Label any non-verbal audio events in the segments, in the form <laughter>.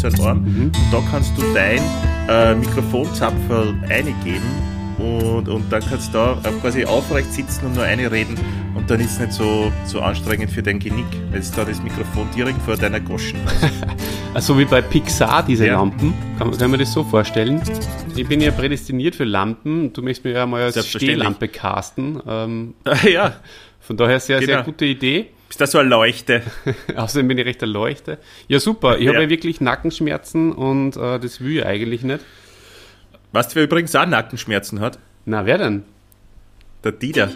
vorne beim Tisch und dann hast du einen Arm mhm. und da kannst du dein äh, Mikrofonzapferl eingeben und, und dann kannst du da quasi aufrecht sitzen und nur eine reden und dann ist es nicht so, so anstrengend für dein Genick, weil es da das Mikrofon direkt vor deiner Goschen <laughs> Also wie bei Pixar, diese ja. Lampen, kann, kann man das so vorstellen. Ich bin ja prädestiniert für Lampen, du möchtest mir ja mal als Stehlampe casten. Ähm, <laughs> ja. Von daher sehr, genau. sehr gute Idee. Bist du so eine Leuchte? <laughs> Außerdem bin ich recht eine Leuchte. Ja, super. Ich ja. habe ja wirklich Nackenschmerzen und äh, das will ich eigentlich nicht. Weißt du, wer übrigens auch Nackenschmerzen hat? Na, wer denn? Der Dieter.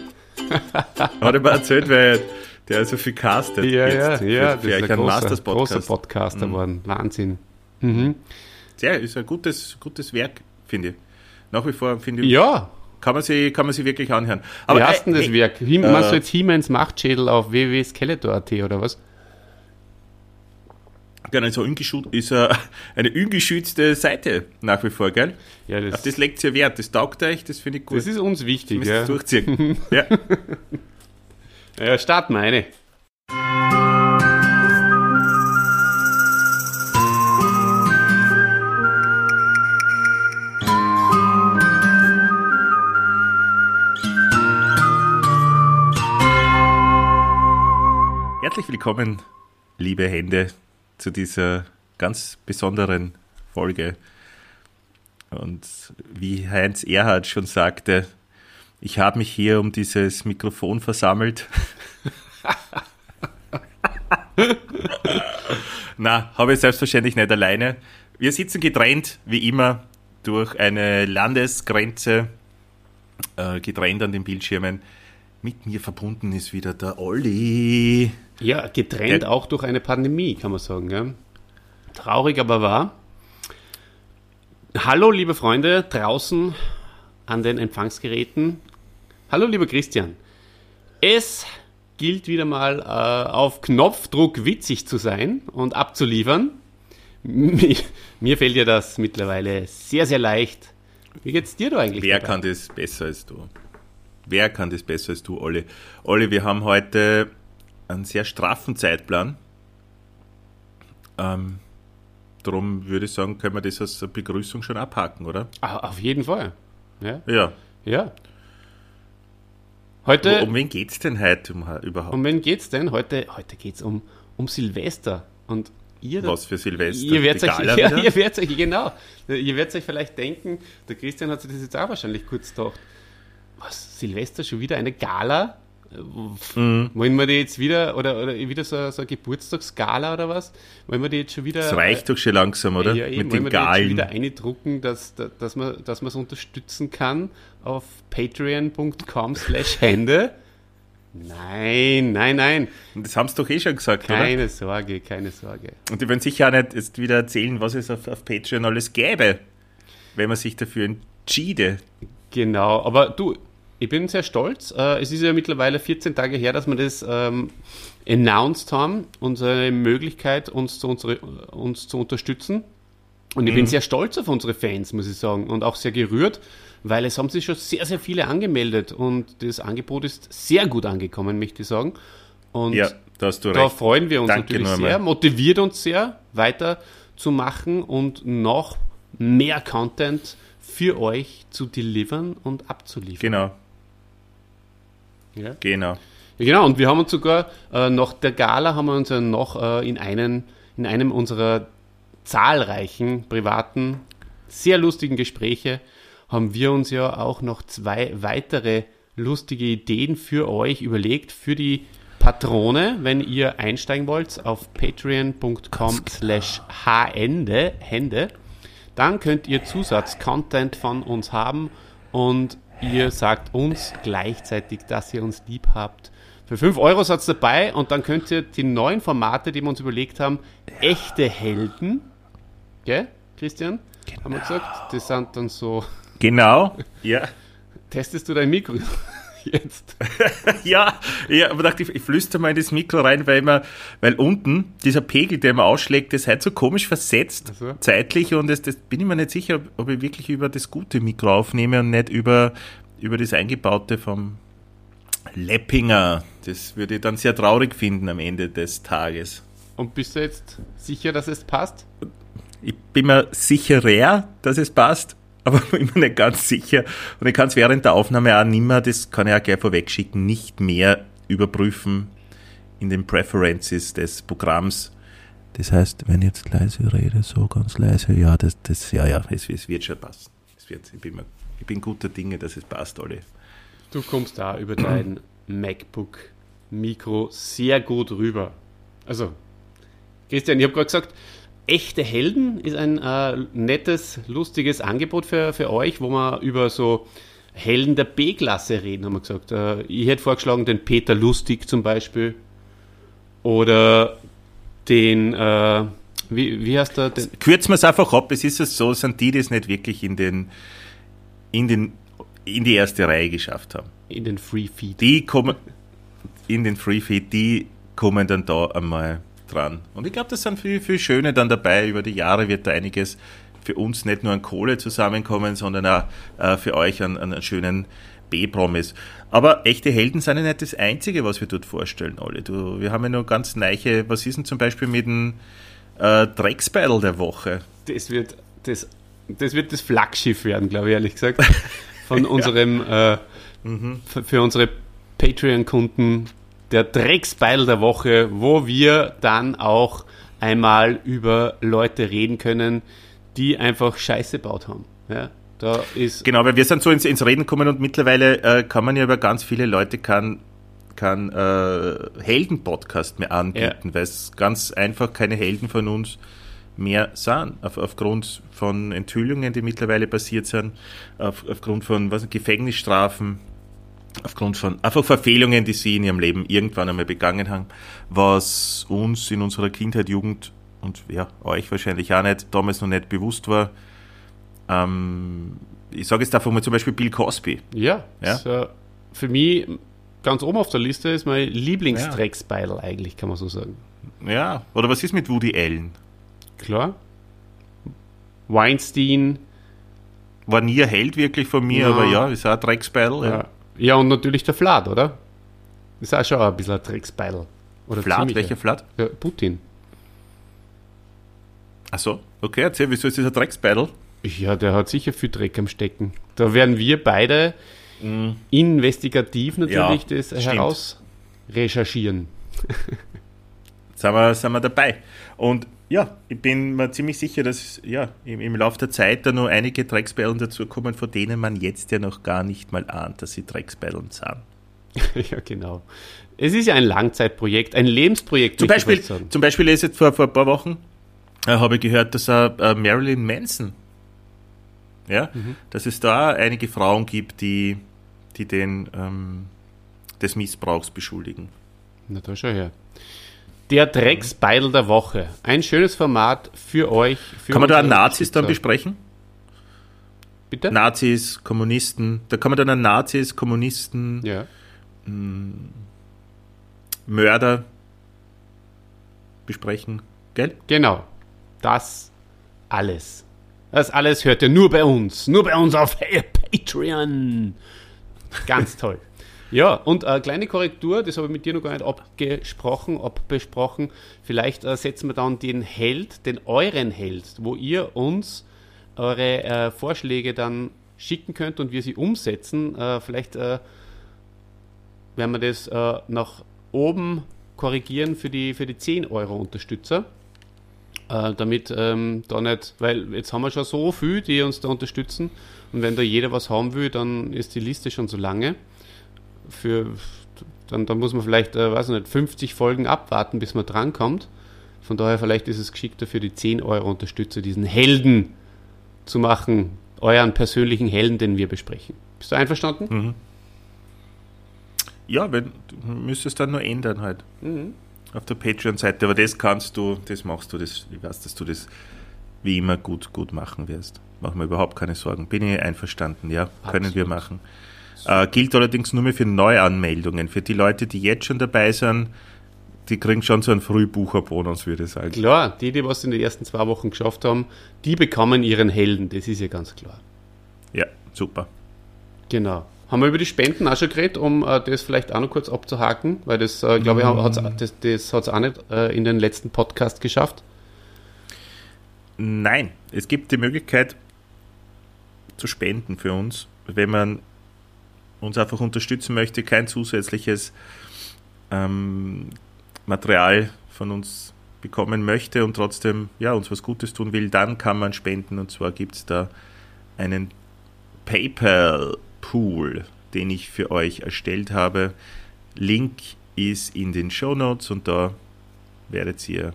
<laughs> hat er mir erzählt, weil der so viel castet. Ja, jetzt ja, ja. Für das ist ein großer, großer Podcaster mhm. geworden. Wahnsinn. Mhm. Sehr, ist ein gutes, gutes Werk, finde ich. Nach wie vor finde ich. Ja. Kann man sich, kann man sich wirklich anhören. Aber wie heißt denn das hey, Werk? He, äh, machst du jetzt He-Mans Machtschädel auf www.skeletor.at oder was? Genau, so ist <laughs> eine ungeschützte Seite nach wie vor, gell? Ja, das Auf das legt ihr Wert, das taugt euch, das finde ich gut. Das ist uns wichtig, das ja. durchziehen. <laughs> ja. ja, start meine. Herzlich willkommen, liebe Hände, zu dieser ganz besonderen Folge. Und wie Heinz Erhard schon sagte, ich habe mich hier um dieses Mikrofon versammelt. <laughs> Na, habe ich selbstverständlich nicht alleine. Wir sitzen getrennt, wie immer, durch eine Landesgrenze, äh, getrennt an den Bildschirmen. Mit mir verbunden ist wieder der Olli. Ja, getrennt der, auch durch eine Pandemie, kann man sagen. Ja. Traurig, aber wahr. Hallo, liebe Freunde draußen an den Empfangsgeräten. Hallo, lieber Christian. Es gilt wieder mal äh, auf Knopfdruck witzig zu sein und abzuliefern. Mir, mir fällt ja das mittlerweile sehr, sehr leicht. Wie geht's dir da eigentlich? Wer dabei? kann das besser als du? Wer kann das besser als du, Olli? Olli, wir haben heute einen sehr straffen Zeitplan. Ähm, darum würde ich sagen, können wir das als Begrüßung schon abhaken, oder? Auf jeden Fall. Ja. Ja. ja. Heute, um wen geht es denn heute überhaupt? Um wen geht es denn? Heute, heute geht es um, um Silvester. Und ihr, Was für Silvester? Ihr werdet euch, <laughs> ja, ihr werdet euch, genau, ihr werdet euch vielleicht denken, der Christian hat sich das jetzt auch wahrscheinlich kurz gedacht. Was, Silvester schon wieder eine Gala? Mhm. Wollen wir die jetzt wieder, oder, oder wieder so, so eine Geburtstagsgala oder was? Wollen wir die jetzt schon wieder. Das reicht doch schon langsam, oder? Ja, eben, Mit den Galen. jetzt schon wieder eindrucken, dass, dass man dass es unterstützen kann auf patreon.com slash Hände. Nein, nein, nein. Und das haben sie doch eh schon gesagt, keine oder? Sorge, keine Sorge. Und die werden sicher auch nicht jetzt wieder erzählen, was es auf, auf Patreon alles gäbe, wenn man sich dafür entschiede. Genau, aber du, ich bin sehr stolz. Äh, es ist ja mittlerweile 14 Tage her, dass wir das ähm, announced haben, unsere Möglichkeit, uns zu, unsere, uns zu unterstützen. Und ich mhm. bin sehr stolz auf unsere Fans, muss ich sagen, und auch sehr gerührt, weil es haben sich schon sehr, sehr viele angemeldet und das Angebot ist sehr gut angekommen, möchte ich sagen. Und ja, da, da freuen wir uns Danke natürlich sehr, motiviert uns sehr, weiter zu machen und noch mehr Content für euch zu delivern und abzuliefern. Genau. Ja? Genau. Ja, genau, und wir haben uns sogar äh, nach der Gala haben wir uns ja noch äh, in, einen, in einem unserer zahlreichen privaten, sehr lustigen Gespräche haben wir uns ja auch noch zwei weitere lustige Ideen für euch überlegt, für die Patrone, wenn ihr einsteigen wollt auf patreon.com slash hände, Hände, dann könnt ihr Zusatzcontent von uns haben und Ihr sagt uns gleichzeitig, dass ihr uns lieb habt. Für 5 Euro seid ihr dabei und dann könnt ihr die neuen Formate, die wir uns überlegt haben, echte Helden, gell, Christian? Genau. Haben wir genau. gesagt? Das sind dann so. Genau, ja. Testest du dein Mikro? Jetzt. <laughs> ja, ja, aber dachte ich, ich flüstere mal in das Mikro rein, weil man, weil unten dieser Pegel, der man ausschlägt, das halt so komisch versetzt, so. zeitlich und das, das bin ich mir nicht sicher, ob ich wirklich über das gute Mikro aufnehme und nicht über, über das eingebaute vom Leppinger. Das würde ich dann sehr traurig finden am Ende des Tages. Und bist du jetzt sicher, dass es passt? Ich bin mir sicherer, dass es passt, aber <laughs> bin mir nicht ganz sicher. Und ich kann es während der Aufnahme auch nicht mehr, das kann ich auch gleich vorweg schicken, nicht mehr überprüfen in den Preferences des Programms. Das heißt, wenn ich jetzt leise rede, so ganz leise, ja, das, das ja, ja, es, es wird schon passen. Es wird, ich, bin, ich bin guter Dinge, dass es passt, alle. Du kommst da über dein MacBook Mikro sehr gut rüber. Also, Christian, ich habe gerade gesagt, echte Helden ist ein äh, nettes, lustiges Angebot für, für euch, wo wir über so Helden der B-Klasse reden, haben wir gesagt. Äh, ich hätte vorgeschlagen, den Peter Lustig zum Beispiel. Oder den, äh, wie, wie heißt der? Den Kürzen wir es einfach ab, es ist es so, sind die, die es nicht wirklich in den, in den, in die erste Reihe geschafft haben. In den Free Feed. Die kommen, in den Free Feed, die kommen dann da einmal dran. Und ich glaube, das sind viel, viel Schöne dann dabei. Über die Jahre wird da einiges für uns nicht nur an Kohle zusammenkommen, sondern auch äh, für euch an, an einen schönen B-Promis. Aber echte Helden sind ja nicht das Einzige, was wir dort vorstellen, alle. Du, wir haben ja noch ganz neiche, was ist denn zum Beispiel mit dem äh, Drecksbattle der Woche? Das wird das, das wird das Flaggschiff werden, glaube ich, ehrlich gesagt. <laughs> Von unserem, äh, mhm. für unsere Patreon-Kunden der Drecksbeil der Woche, wo wir dann auch einmal über Leute reden können, die einfach Scheiße gebaut haben. Ja, da ist genau, weil wir sind so ins, ins Reden gekommen und mittlerweile äh, kann man ja über ganz viele Leute kann, kann äh, Helden-Podcast mehr anbieten, ja. weil es ganz einfach keine Helden von uns mehr sind, auf, aufgrund von Enthüllungen, die mittlerweile passiert sind, auf, aufgrund von was, Gefängnisstrafen, aufgrund von einfach Verfehlungen, die sie in ihrem Leben irgendwann einmal begangen haben, was uns in unserer Kindheit, Jugend und ja, euch wahrscheinlich auch nicht, damals noch nicht bewusst war. Ähm, ich sage jetzt einfach mal zum Beispiel Bill Cosby. Ja, ja? So, für mich ganz oben auf der Liste ist mein Lieblingsdrecksbeil ja. eigentlich, kann man so sagen. Ja, oder was ist mit Woody Allen? Klar. Weinstein. War nie ein Held wirklich von mir, ja. aber ja, ist auch ein Drecksbeil. Ja. Ja, und natürlich der Vlad, oder? Ist auch schon ein bisschen ein Drecksbeil. Oder Vlad? Welcher Vlad? Ja, Putin. Achso, okay, erzähl, wieso ist dieser Drecksbeidel? Ja, der hat sicher viel Dreck am Stecken. Da werden wir beide mm. investigativ natürlich ja, das stimmt. heraus recherchieren. sind, wir, sind wir dabei. Und ja, ich bin mir ziemlich sicher, dass ja, im, im Laufe der Zeit da noch einige Drecksbällen dazukommen, von denen man jetzt ja noch gar nicht mal ahnt, dass sie Drecksbällen sind. <laughs> ja, genau. Es ist ja ein Langzeitprojekt, ein Lebensprojekt. Zum Beispiel, zum Beispiel ist jetzt vor, vor ein paar Wochen, äh, habe ich gehört, dass äh, äh, Marilyn Manson, ja, mhm. dass es da einige Frauen gibt, die, die den ähm, des Missbrauchs beschuldigen. Na, da schau her. Der Drecksbeidel der Woche. Ein schönes Format für euch. Für kann man da Nazis dann besprechen? Bitte? Nazis, Kommunisten. Da kann man dann Nazis, Kommunisten, ja. mh, hm, Mörder besprechen. Gell? Genau. Das alles. Das alles hört ihr nur bei uns. Nur bei uns auf <laughs> Patreon. Ganz toll. Ja, und eine kleine Korrektur, das habe ich mit dir noch gar nicht abgesprochen, abbesprochen. Vielleicht äh, setzen wir dann den Held, den euren Held, wo ihr uns eure äh, Vorschläge dann schicken könnt und wir sie umsetzen. Äh, vielleicht äh, werden wir das äh, nach oben korrigieren für die, für die 10 Euro Unterstützer. Äh, damit ähm, da nicht, weil jetzt haben wir schon so viel, die uns da unterstützen und wenn da jeder was haben will, dann ist die Liste schon so lange für dann, dann muss man vielleicht, äh, weiß nicht, 50 Folgen abwarten, bis man drankommt. Von daher vielleicht ist es geschickter für die 10 Euro Unterstützer, diesen Helden zu machen, euren persönlichen Helden, den wir besprechen. Bist du einverstanden? Mhm. Ja, wenn, du müsstest dann nur ändern halt. Mhm. Auf der Patreon-Seite. Aber das kannst du, das machst du, das, ich weiß, dass du das wie immer gut, gut machen wirst. Machen wir überhaupt keine Sorgen. Bin ich einverstanden, ja. Absolut. Können wir machen. Äh, gilt allerdings nur mehr für Neuanmeldungen. Für die Leute, die jetzt schon dabei sind, die kriegen schon so einen Frühbucherbonus, würde ich sagen. Klar, die, die was in den ersten zwei Wochen geschafft haben, die bekommen ihren Helden, das ist ja ganz klar. Ja, super. Genau. Haben wir über die Spenden auch schon geredet, um äh, das vielleicht auch noch kurz abzuhaken, weil das, äh, glaube ich, hat's, das, das hat es auch nicht äh, in den letzten Podcast geschafft. Nein, es gibt die Möglichkeit zu spenden für uns, wenn man uns einfach unterstützen möchte, kein zusätzliches ähm, Material von uns bekommen möchte und trotzdem ja, uns was Gutes tun will, dann kann man spenden. Und zwar gibt es da einen PayPal-Pool, den ich für euch erstellt habe. Link ist in den Show Notes und da werdet ihr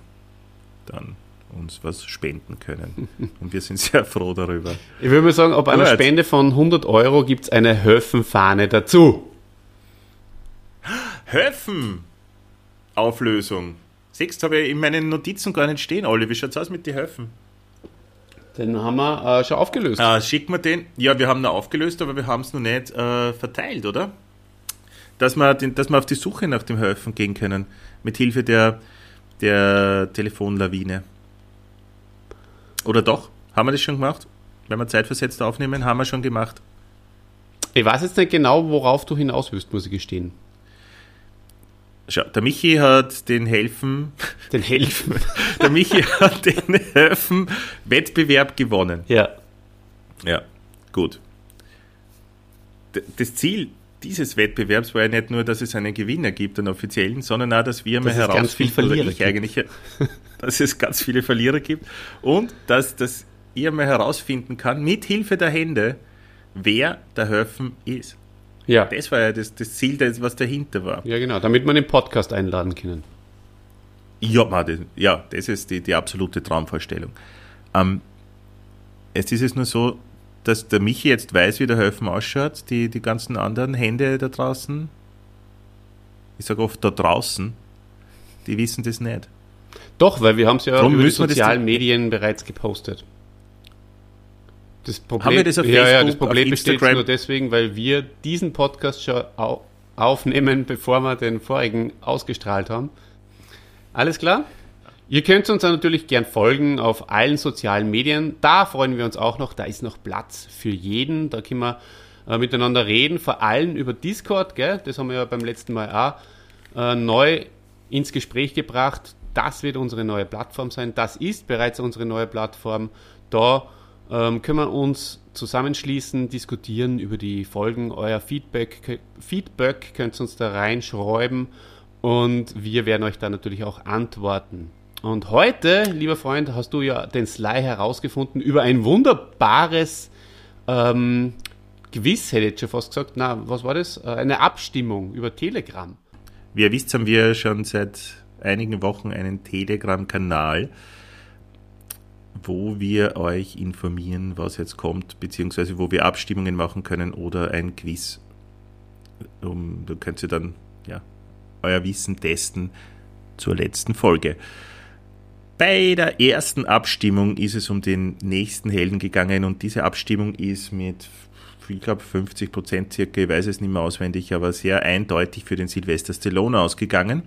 dann uns was spenden können. Und wir sind sehr froh darüber. Ich würde mal sagen, ab einer. Spende von 100 Euro gibt es eine Höfenfahne dazu. Höfen! Auflösung. Siehst habe ich in meinen Notizen gar nicht stehen, Olli. Wie schaut's aus mit den Höfen? Den haben wir äh, schon aufgelöst. Ah, schicken wir den. Ja, wir haben ihn aufgelöst, aber wir haben es noch nicht äh, verteilt, oder? Dass wir, den, dass wir auf die Suche nach dem Höfen gehen können. Mit Hilfe der, der Telefonlawine. Oder doch? Haben wir das schon gemacht? Wenn wir zeitversetzt aufnehmen, haben wir schon gemacht. Ich weiß jetzt nicht genau, worauf du hinaus willst, muss ich gestehen. Schau, der Michi hat den Helfen, <laughs> Den helfen. <laughs> der Michi hat den Höfen-Wettbewerb gewonnen. ja. Ja, gut. D- Das Ziel dieses Wettbewerbs war ja nicht nur, dass es einen Gewinner gibt, einen offiziellen, sondern auch, dass wir mal es herausfinden, eigentlich, <laughs> dass es ganz viele Verlierer gibt und dass, dass ihr mal herausfinden kann, mit Hilfe der Hände, wer der Höfen ist. Ja. Das war ja das, das Ziel, das, was dahinter war. ja, genau, damit wir den Podcast einladen können. Ja, man, das, ja, das ist die, die absolute Traumvorstellung. Ähm, jetzt ist es nur so, dass der Michi jetzt weiß, wie der Höfen ausschaut, die, die ganzen anderen Hände da draußen, ich sage oft da draußen, die wissen das nicht. Doch, weil wir haben es ja Drum über die sozialen Medien bereits gepostet. Das Problem, Haben wir das auf ja, ja, Facebook, das Problem besteht nur deswegen, weil wir diesen Podcast schon au aufnehmen, bevor wir den vorigen ausgestrahlt haben. Alles klar? Ihr könnt uns natürlich gern folgen auf allen sozialen Medien. Da freuen wir uns auch noch. Da ist noch Platz für jeden. Da können wir äh, miteinander reden. Vor allem über Discord. Gell? Das haben wir ja beim letzten Mal auch äh, neu ins Gespräch gebracht. Das wird unsere neue Plattform sein. Das ist bereits unsere neue Plattform. Da ähm, können wir uns zusammenschließen, diskutieren über die Folgen. Euer Feedback, Feedback könnt ihr uns da reinschreiben und wir werden euch da natürlich auch antworten. Und heute, lieber Freund, hast du ja den Sly herausgefunden über ein wunderbares ähm, Quiz, hätte ich schon fast gesagt. Na, was war das? Äh, Eine Abstimmung über Telegram. Wie ihr wisst, haben wir schon seit einigen Wochen einen Telegram-Kanal, wo wir euch informieren, was jetzt kommt, beziehungsweise wo wir Abstimmungen machen können oder ein Quiz. Um, da könnt ihr dann ja, euer Wissen testen zur letzten Folge. Bei der ersten Abstimmung ist es um den nächsten Helden gegangen und diese Abstimmung ist mit, ich glaube, 50 Prozent circa, ich weiß es nicht mehr auswendig, aber sehr eindeutig für den Sylvester Stallone ausgegangen.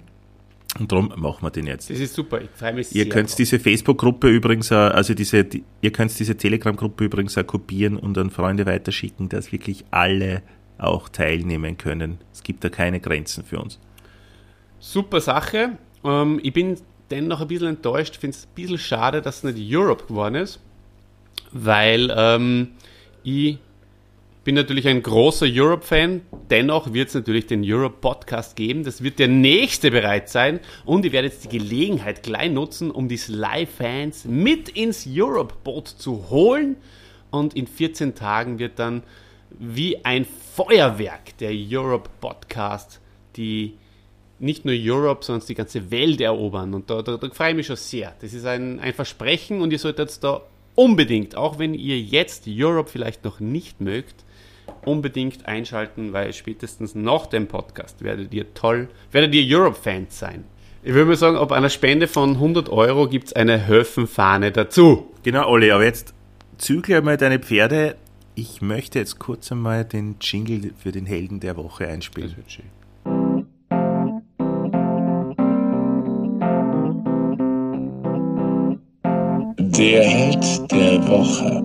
Und darum machen wir den jetzt. Das ist super, ich freue mich Ihr sehr. könnt drauf. diese Facebook-Gruppe übrigens, also diese, die, ihr könnt diese Telegram-Gruppe übrigens auch kopieren und an Freunde weiterschicken, dass wirklich alle auch teilnehmen können. Es gibt da keine Grenzen für uns. Super Sache. Ähm, ich bin dennoch ein bisschen enttäuscht. Finde es ein bisschen schade, dass es nicht Europe geworden ist, weil ähm, ich bin natürlich ein großer Europe-Fan. Dennoch wird es natürlich den Europe-Podcast geben. Das wird der nächste bereit sein. Und ich werde jetzt die Gelegenheit gleich nutzen, um die Sly-Fans mit ins Europe-Boot zu holen. Und in 14 Tagen wird dann wie ein Feuerwerk der Europe-Podcast die nicht nur Europe, sondern die ganze Welt erobern. Und da, da, da freue ich mich schon sehr. Das ist ein, ein Versprechen und ihr solltet jetzt da unbedingt, auch wenn ihr jetzt Europe vielleicht noch nicht mögt, unbedingt einschalten, weil spätestens nach dem Podcast werdet ihr toll, werdet ihr Europe-Fans sein. Ich würde mal sagen, ab einer Spende von 100 Euro gibt es eine Höfenfahne dazu. Genau, Olli, aber jetzt zügle einmal deine Pferde. Ich möchte jetzt kurz einmal den Jingle für den Helden der Woche einspielen. Das wird schön. Der Held der Woche.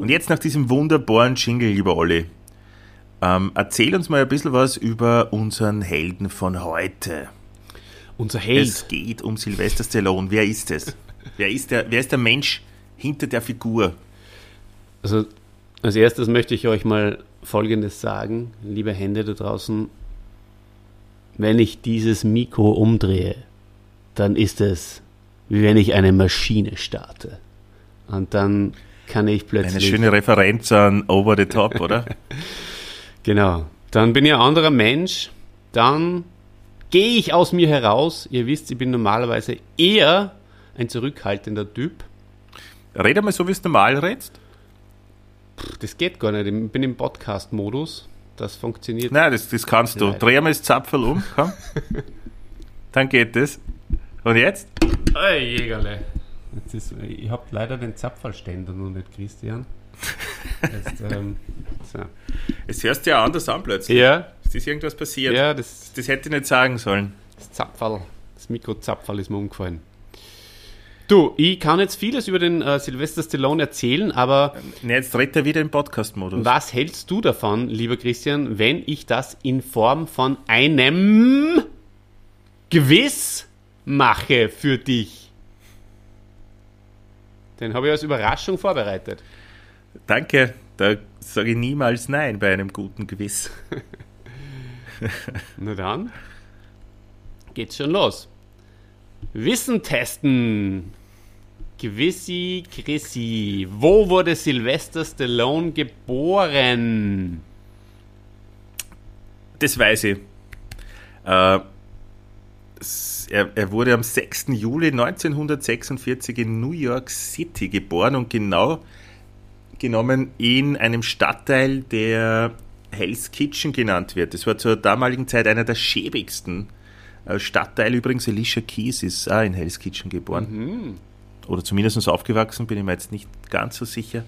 Und jetzt nach diesem wunderbaren Jingle, lieber Olli. Ähm, erzähl uns mal ein bisschen was über unseren Helden von heute. Unser Held. Es geht um Sylvester Stallone. Wer ist es? wer, ist der, wer ist der Mensch hinter der Figur? Also als erstes möchte ich euch mal Folgendes sagen, liebe Hände da draußen. Wenn ich dieses Mikro umdrehe, dann ist es, wie wenn ich eine Maschine starte. Und dann kann ich plötzlich... Eine schöne Referenz an Over the Top, oder? <laughs> Genau. Dann bin ich ein anderer Mensch. Dann gehe ich aus mir heraus. Ihr wisst, ich bin normalerweise eher ein zurückhaltender Typ. Red mal so, wie es normal redst. Das geht gar nicht. Ich bin im Podcast-Modus. Das funktioniert. Nein, das, das kannst du. Dreh mal das Zapferl um, komm. <laughs> Dann geht das. Und jetzt? Hey, Jägerle. Jetzt ist, ich habe leider den Zapfallständer noch nicht, Christian. Jetzt, ähm, <laughs> so. Es hörst du ja anders an plötzlich. Ja, Ist das irgendwas passiert? ja, das, Das hätte ich nicht sagen sollen. das Zapfall, das Mikrozapfall ist mir umgefallen. Du, ich kann jetzt vieles über den äh, Sylvester Stallone erzählen, aber Nee, jetzt dreht er wieder im Podcast-Modus. was hältst du davon, lieber Christian, wenn ich das in Form von einem Gewiss mache für dich? Den habe ich als Überraschung vorbereitet. Danke, da sage ich niemals Nein bei einem guten Gewiss. <laughs> Na dann geht's schon los. Wissen testen. Gewissi Chrissy. Wo wurde Sylvester Stallone geboren? Das weiß ich. Äh, er, er wurde am 6. Juli 1946 in New York City geboren und genau genommen in einem Stadtteil, der Hell's Kitchen genannt wird. Das war zur damaligen Zeit einer der schäbigsten äh, Stadtteile. Übrigens, Alicia Keys ist auch in Hell's Kitchen geboren. Oder zumindest aufgewachsen, bin ich mir jetzt nicht ganz so sicher.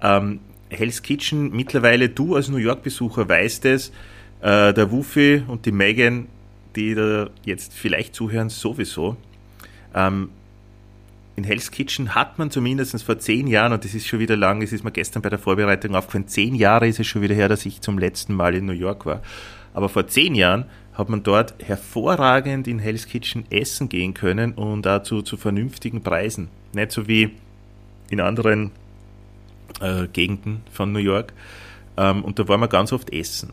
Ähm, Hell's Kitchen, mittlerweile du als New York-Besucher weißt es, äh, der Wufi und die Megan, die da jetzt vielleicht zuhören, sowieso. Ähm, in Hell's Kitchen hat man zumindest vor zehn Jahren, und das ist schon wieder lang, es ist mir gestern bei der Vorbereitung aufgefallen, zehn Jahre ist es schon wieder her, dass ich zum letzten Mal in New York war. Aber vor zehn Jahren hat man dort hervorragend in Hell's Kitchen essen gehen können und dazu zu vernünftigen Preisen. Nicht so wie in anderen äh, Gegenden von New York. Ähm, und da waren wir ganz oft essen.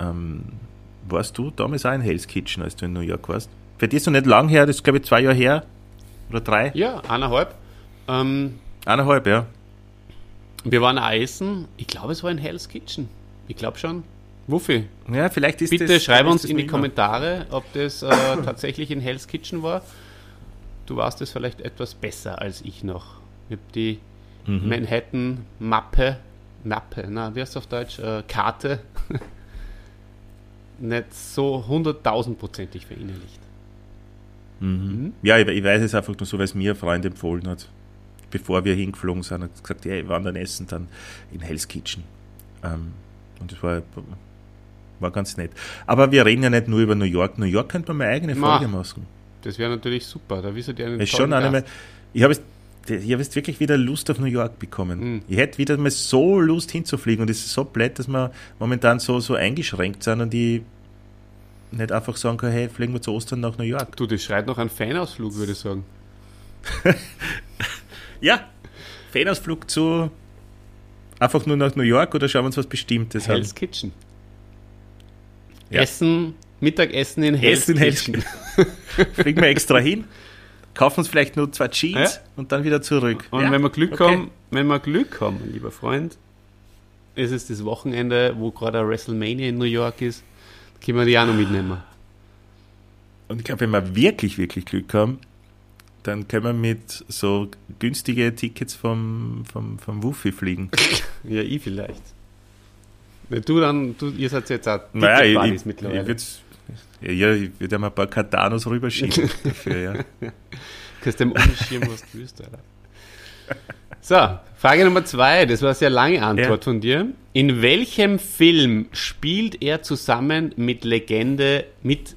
Ähm, warst du damals auch in Hell's Kitchen, als du in New York warst? Für dich ist noch nicht lang her, das ist glaube ich zwei Jahre her oder drei? Ja, eineinhalb. Ähm, Eineinhalb, ja. wir waren auch essen. Ich glaube, es war in Hell's Kitchen. Ich glaube schon. Wuffi, Ja, vielleicht ist bitte das, schreib uns in die. Kommentare, ob das äh, tatsächlich in Hell's Kitchen war. Du warst es vielleicht etwas besser als ich noch. Ich habe die Mhm. Manhattan-Mappe, Mappe, na, wie heißt es auf Deutsch? Äh, Karte, <laughs> nicht so hunderttausendprozentig verinnerlicht. Ja, ich, ich weiß es einfach nur so, weil es mir ein Freund empfohlen hat. Bevor wir hingeflogen sind, hat er gesagt, ja, wir wandern essen dann in Hell's Kitchen. Ähm, und das war, war ganz nett. Aber wir reden ja nicht nur über New York. New York könnte man mal eigene Ma. Folge machen. Das wäre natürlich super. Da wisst ihr einen ist schon eine Gast. ich habe habe jetzt wirklich wieder Lust auf New York bekommen. Mhm. Ich hätte wieder mal so Lust hinzufliegen und es ist so blöd, dass wir momentan so, so eingeschränkt sind und ich nicht einfach sagen kann, hey, fliegen wir zu Ostern nach New York. Du, das schreit noch einen Fanausflug, würde ich sagen. <laughs> Ja, Fanausflug zu einfach nur nach New York oder schauen wir uns was Bestimmtes an? Hell's Kitchen. Ja. Essen, Mittagessen in Hell's Essen. <laughs> Fliegen wir extra hin, kaufen uns vielleicht nur zwei Jeans Ja. und dann wieder zurück. Und Ja, wenn wir Glück okay. haben, wenn wir Glück haben, lieber Freund, ist es das Wochenende, wo gerade WrestleMania in New York ist, können wir die auch noch mitnehmen. Und ich glaube, wenn wir wirklich, wirklich Glück haben, dann können wir mit so günstige Tickets vom, vom, vom Wufi fliegen. <laughs> Ja, ich vielleicht. Du dann, du, ihr seid jetzt auch naja, ich, mittlerweile. ich, ja, ja, ich würde mal ein paar Catanos rüberschieben <laughs> dafür, ja. kannst dem umschirmen, was du willst, Alter. So, Frage Nummer zwei, das war eine sehr lange Antwort Ja. von dir. In welchem Film spielt er zusammen mit Legende, mit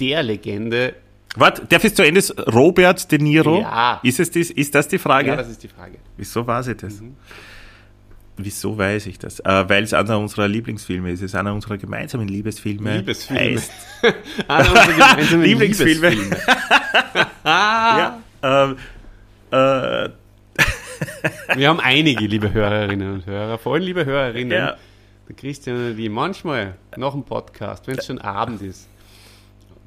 der Legende? Warte, darf ich zu Ende? Robert De Niro? Ja. Ist, es das, ist das die Frage? Ja, das ist die Frage. Wieso weiß ich das? Wieso weiß ich das? Äh, Weil es einer unserer Lieblingsfilme ist. Es ist einer unserer gemeinsamen Liebesfilme. Liebesfilme. Heißt, <laughs> Einer unserer gemeinsamen <laughs> Lieblingsfilme. Liebesfilme. <laughs> ja, ähm, äh, Wir haben einige, liebe Hörerinnen und Hörer, vor allem liebe Hörerinnen. ja, Der Christian und ich, manchmal nach dem Podcast, wenn es schon Abend ist,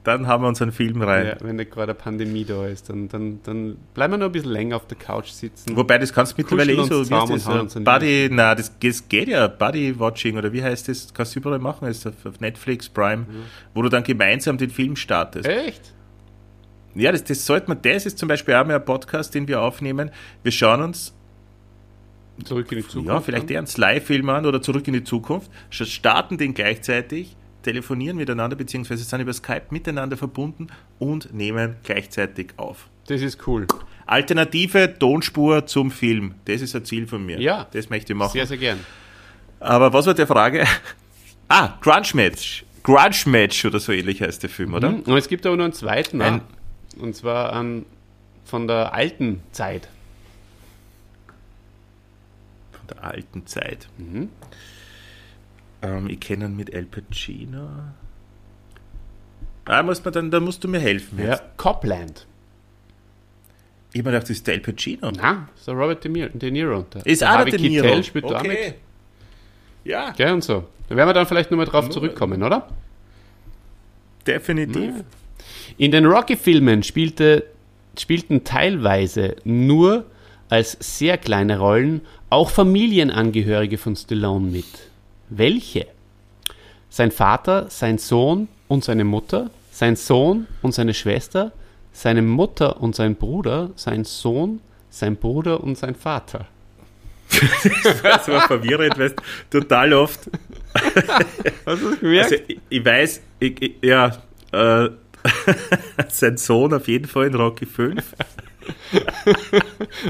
dann haben wir unseren Film rein. ja, wenn nicht gerade eine Pandemie da ist, dann, dann, dann bleiben wir noch ein bisschen länger auf der Couch sitzen. Wobei, das kannst du mittlerweile eh so, wie heißt das, äh, Buddy, na, das, das geht ja, Buddy-Watching oder wie heißt das, kannst du überall machen, ist auf, Netflix, Prime, wo du dann gemeinsam den Film startest. Echt? Ja, das, das sollte man, das ist zum Beispiel auch mal ein Podcast, den wir aufnehmen. Wir schauen uns, Zurück in die Zukunft. ja, vielleicht eher einen Sly-Film an oder zurück in die Zukunft, starten den gleichzeitig, telefonieren miteinander, beziehungsweise sind über Skype miteinander verbunden und nehmen gleichzeitig auf. Das ist cool. Alternative Tonspur zum Film. Das ist ein Ziel von mir. Ja. Das möchte ich machen. Sehr, sehr gern. Aber was war die Frage? <laughs> Ah, Grunge Match. Grunge Match oder so ähnlich heißt der Film, oder? Mhm. Und es gibt aber noch einen zweiten, Ein- auch. und zwar ähm, von der alten Zeit. Von der alten Zeit. Mhm. Ähm, ich kenne ihn mit El Pacino. Ah, muss man dann, da musst du mir helfen. Ja. Copland. Ich habe mir gedacht, das ist der El Pacino. Na, ist der Robert De, Niro- De Niro. Der, Ist der auch der Harvey De Niro. Spielt auch mit. okay. Ja, Gell, und so. Da werden wir dann vielleicht nochmal drauf zurückkommen, oder? definitiv. In den Rocky-Filmen spielte, spielten teilweise nur als sehr kleine Rollen auch Familienangehörige von Stallone mit. Welche? Sein Vater, sein Sohn und seine Mutter, sein Sohn und seine Schwester, seine Mutter und sein Bruder, sein Sohn, sein Bruder und sein Vater. <laughs> Das war verwirrend, weil total oft. Hast du das gemerkt? Also, ich, ich weiß, ich, ich, ja, äh, <laughs> sein Sohn auf jeden Fall in Rocky 5. <laughs>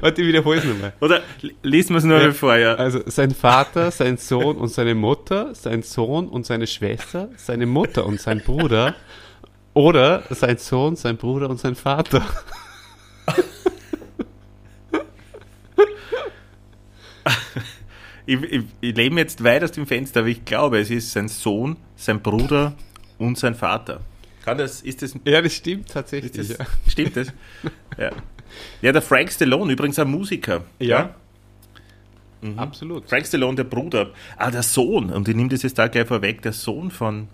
Warte, ich wiederhole es nochmal. Oder liest wir es nur Ja. vor, ja. Also sein Vater, sein Sohn und seine Mutter, sein Sohn und seine Schwester, seine Mutter und sein Bruder oder sein Sohn, sein Bruder und sein Vater. Ich, ich, ich lehne jetzt weit aus dem Fenster, aber ich glaube, es ist sein Sohn, sein Bruder und sein Vater. Kann das, ist das, Ja, das stimmt ist tatsächlich. das stimmt das? <laughs> Ja. ja, der Frank Stallone, übrigens ein Musiker. Ja. Absolut. Frank Stallone, der Bruder. Ah, der Sohn, und ich nehme das jetzt da gleich vorweg, der Sohn von,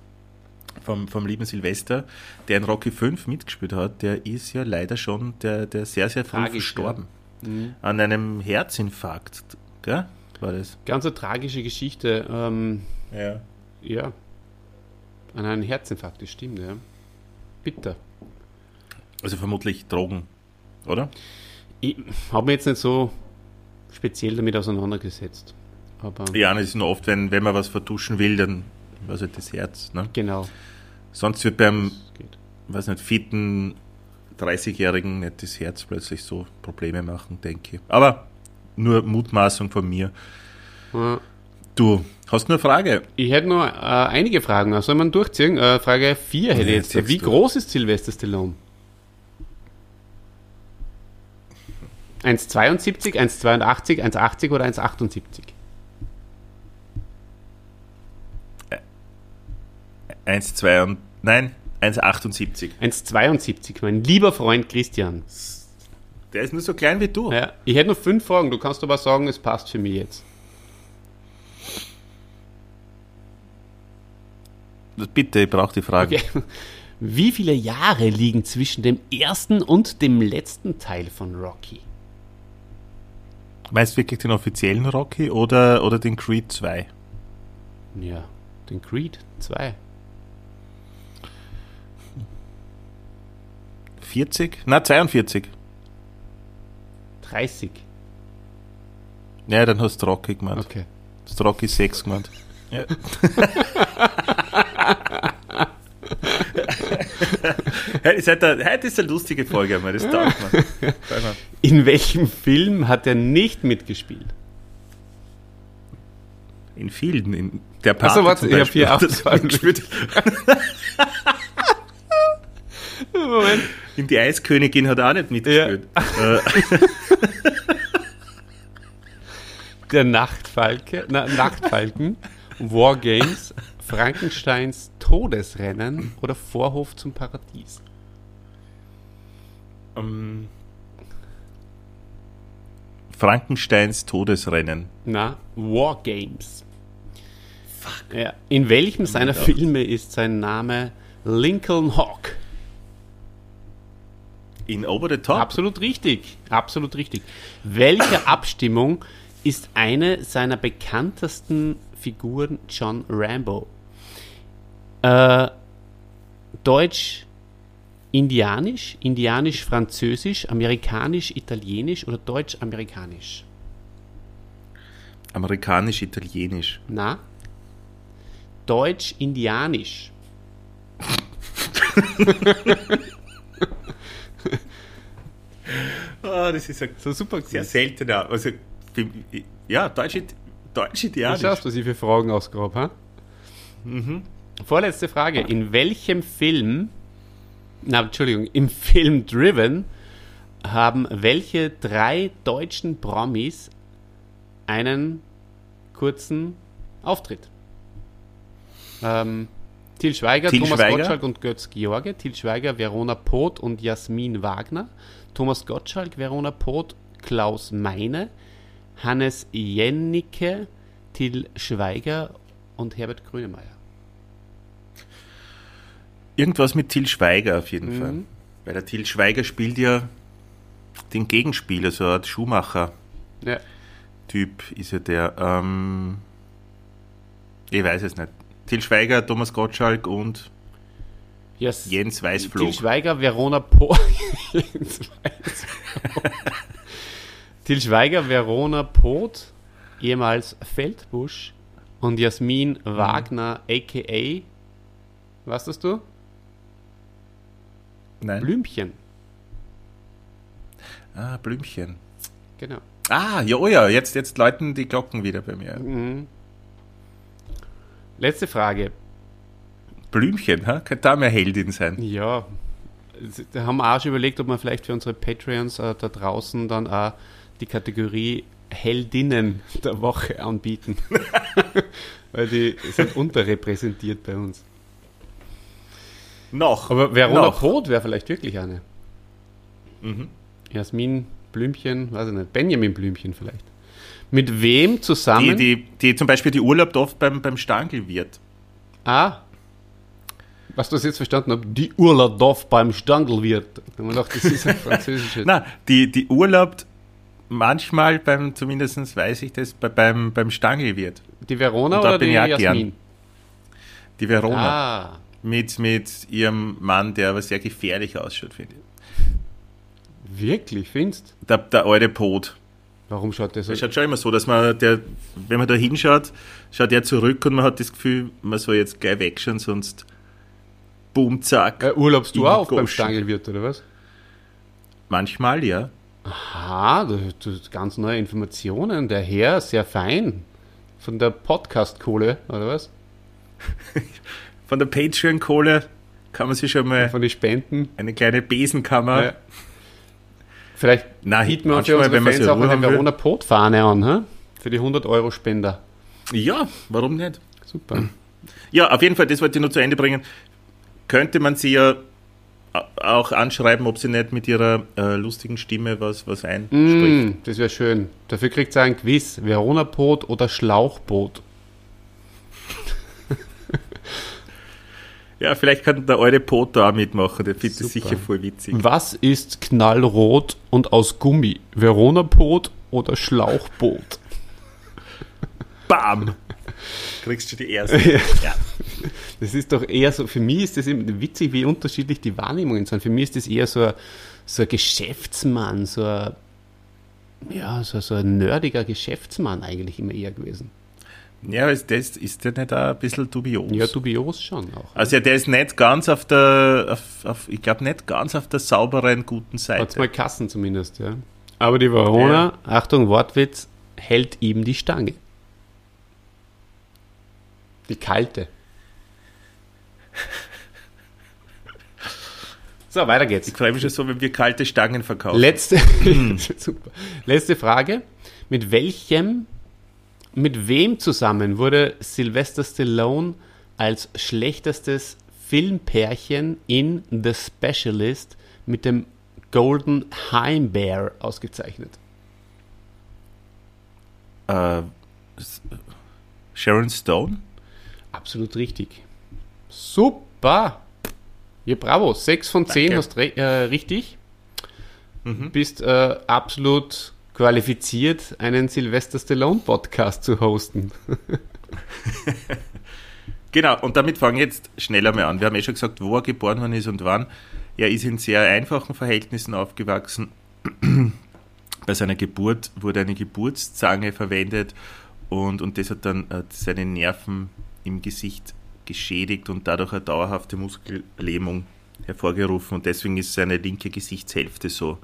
vom, vom lieben Silvester, der in Rocky 5 mitgespielt hat, der ist ja leider schon, der, der sehr, sehr früh Tragisch, verstorben. An einem Herzinfarkt, gell? War das? Ganz eine tragische Geschichte. Ähm, Ja. ja. An einem Herzinfarkt, das stimmt, ja. Bitter. Also vermutlich Drogen, oder? Ich habe mich jetzt nicht so speziell damit auseinandergesetzt. Aber Ja, das ist nur oft, wenn, wenn man was vertuschen will, dann was halt das Herz. Ne? genau. Sonst wird beim, weiß nicht, fitten 30-Jährigen nicht das Herz plötzlich so Probleme machen, denke ich. Aber nur Mutmaßung von mir. Ja. Du, hast nur eine Frage? Ich hätte noch äh, einige Fragen. Soll man durchziehen? Äh, Frage 4 hätte ich Ja, jetzt. Wie du. groß ist Sylvester Stallone? 1,72, 1,82, 1,80 oder 1,78? 1, 2 und, nein, 1,78. 1,72, mein lieber Freund Christian. Der ist nur so klein wie du. Ja, ich hätte noch fünf Fragen. Du kannst aber sagen, es passt für mich jetzt. Bitte, ich brauche die Frage. Okay. Wie viele Jahre liegen zwischen dem ersten und dem letzten Teil von Rocky? Meinst du wirklich den offiziellen Rocky oder, oder den Creed 2? Ja, den Creed 2. 40? Na, 42. 30. Ja, dann hast du Rocky gemeint. Okay. Hast Rocky 6 gemeint. Ja. <laughs> Heute ist, heute, heute ist eine lustige Folge, einmal. das taugt mal. In welchem Film hat er nicht mitgespielt? In vielen. In der Pate warte, zum ich hab Beispiel hier er mitgespielt. Moment. In Die Eiskönigin hat er auch nicht mitgespielt. Äh, <laughs> der Nachtfalke, na, Nachtfalken, Wargames, Frankensteins Todesrennen oder Vorhof zum Paradies? Ähm, Frankensteins Todesrennen. Na, Wargames. Fuck. Ja, in welchem seiner Filme ist sein Name Lincoln Hawk? In Over the Top? Absolut richtig. Absolut richtig. Welche <coughs> Abstimmung ist eine seiner bekanntesten Figuren John Rambo? Äh, Deutsch, Indianisch, Indianisch, Französisch, Amerikanisch, Italienisch oder Deutsch, Amerikanisch? Amerikanisch, Italienisch. Na? Deutsch, Indianisch. <laughs> Ah, das ist ein So super sehr seltener. Also, ja, Deutsch, Deutsch Du Idealisch. schaust, was ich für Fragen ausgrabe, ha? Mhm. Vorletzte Frage. In welchem Film, na, Entschuldigung, im <laughs> Film Driven haben welche drei deutschen Promis einen kurzen Auftritt? Ähm, Til Schweiger, Til Thomas Schweiger? Gottschalk und Götz George. Til Schweiger, Verona Poth und Jasmin Wagner. Thomas Gottschalk, Verona Poth, Klaus Meine. Hannes Jennecke, Til Schweiger und Herbert Grönemeyer. Irgendwas mit Til Schweiger auf jeden Mhm. Fall. Weil der Til Schweiger spielt ja den Gegenspieler, so eine Art Schumacher-Typ Ja. ist ja der. Ähm, ich weiß es nicht. Til Schweiger, Thomas Gottschalk und Yes. Jens Til Weißflug. Schweiger, Verona Po. Jens Weißflug. Til Schweiger, Verona Poth, <laughs> ehemals Feldbusch und Jasmin Wagner, a.k.a. Was hast du? Nein. Blümchen. Ah, Blümchen. Genau. Ah, ja, oh ja, jetzt, jetzt läuten die Glocken wieder bei mir. Mhm. Letzte Frage. Blümchen, ha? könnte da mehr Heldin sein. Ja, da haben wir auch schon überlegt, ob wir vielleicht für unsere Patreons äh, da draußen dann auch die Kategorie Heldinnen der Woche anbieten. <laughs> Weil die sind unterrepräsentiert bei uns. Noch. Aber Verona noch. Poth wäre vielleicht wirklich eine. Mhm. Jasmin Blümchen, weiß ich nicht, Benjamin Blümchen vielleicht. Mit wem Die, zusammen? die, die zum Beispiel die Urlaub oft beim, beim Stangl wird. Ah, was du das jetzt verstanden habe, die Urlaub beim Stangl wird. Da haben wir gedacht, das ist ein <laughs> französisches. Na, die, die urlaubt manchmal beim, zumindest weiß ich das, bei, beim, beim Stangl wird. die Verona oder die Jasmin? Die Verona. Ah, Mit, mit ihrem Mann, der aber sehr gefährlich ausschaut, finde ich. wirklich, findest Der, der alte Pot. Warum schaut der so? Es schaut schon immer so, dass man, der, wenn man da hinschaut, schaut er zurück und man hat das Gefühl, man soll jetzt gleich wegschauen, sonst boom, zack. Äh, urlaubst du auch beim Goschen. Stangelwirt, oder was? Manchmal, ja. Ah, du, du ganz neue Informationen. Der Herr, sehr fein. Von der Podcast-Kohle, oder was? <laughs> Von der Patreon-Kohle kann man sich schon mal Von den Spenden. eine kleine Besenkammer. Ja. Vielleicht Nein, bieten wir für unsere Fans auch eine. Verona Pot-Fahne an, hä? Für die 100 Euro Spender. Ja, warum nicht? Super. Ja, auf jeden Fall, das wollte ich nur zu Ende bringen. Könnte man sie ja auch anschreiben, ob sie nicht mit ihrer äh, lustigen Stimme was, was einspricht. Mm, das wäre schön. Dafür kriegt ihr ein Quiz. Verona Pot oder Schlauchboot? Ja, vielleicht kann der alte Pot da auch mitmachen, der findet das Super. sicher voll witzig. Was ist knallrot und aus Gummi? Verona Pot oder Schlauchboot? Bam! Kriegst du die erste. <laughs> ja. Das ist doch eher so, für mich ist das eben witzig, wie unterschiedlich die Wahrnehmungen sind. Für mich ist das eher so ein, so ein Geschäftsmann, so ein, ja, so, so ein nerdiger Geschäftsmann eigentlich immer eher gewesen. Ja, ist, das, ist der nicht auch ein bisschen dubios? Ja, dubios schon auch. Also der ist nicht ganz auf der, auf, auf, ich glaube nicht ganz auf der sauberen, guten Hat's Seite. mal Kassen zumindest, ja. Aber die Verona, Achtung, Wortwitz, hält ihm die Stange. Die kalte. So, weiter geht's. Ich freue mich schon so, wenn wir kalte Stangen verkaufen. Letzte, <laughs> Super. Letzte Frage. Mit welchem Mit wem zusammen wurde Sylvester Stallone als schlechtestes Filmpärchen in The Specialist mit dem Golden Heim Bear ausgezeichnet? Äh, Sharon Stone? Absolut richtig. Super! Ja, bravo. 6 von 10 Danke. hast äh, richtig. Bist äh, absolut qualifiziert, einen Sylvester Stallone Podcast zu hosten. <laughs> Genau, und damit fangen wir jetzt schneller mal an. Wir haben eh schon gesagt, wo er geboren worden ist und wann. Er ist in sehr einfachen Verhältnissen aufgewachsen. <clears throat> Bei seiner Geburt wurde eine Geburtszange verwendet und, und das hat dann äh, seine Nerven im Gesicht geschädigt und dadurch eine dauerhafte Muskellähmung hervorgerufen und deswegen ist seine linke Gesichtshälfte so,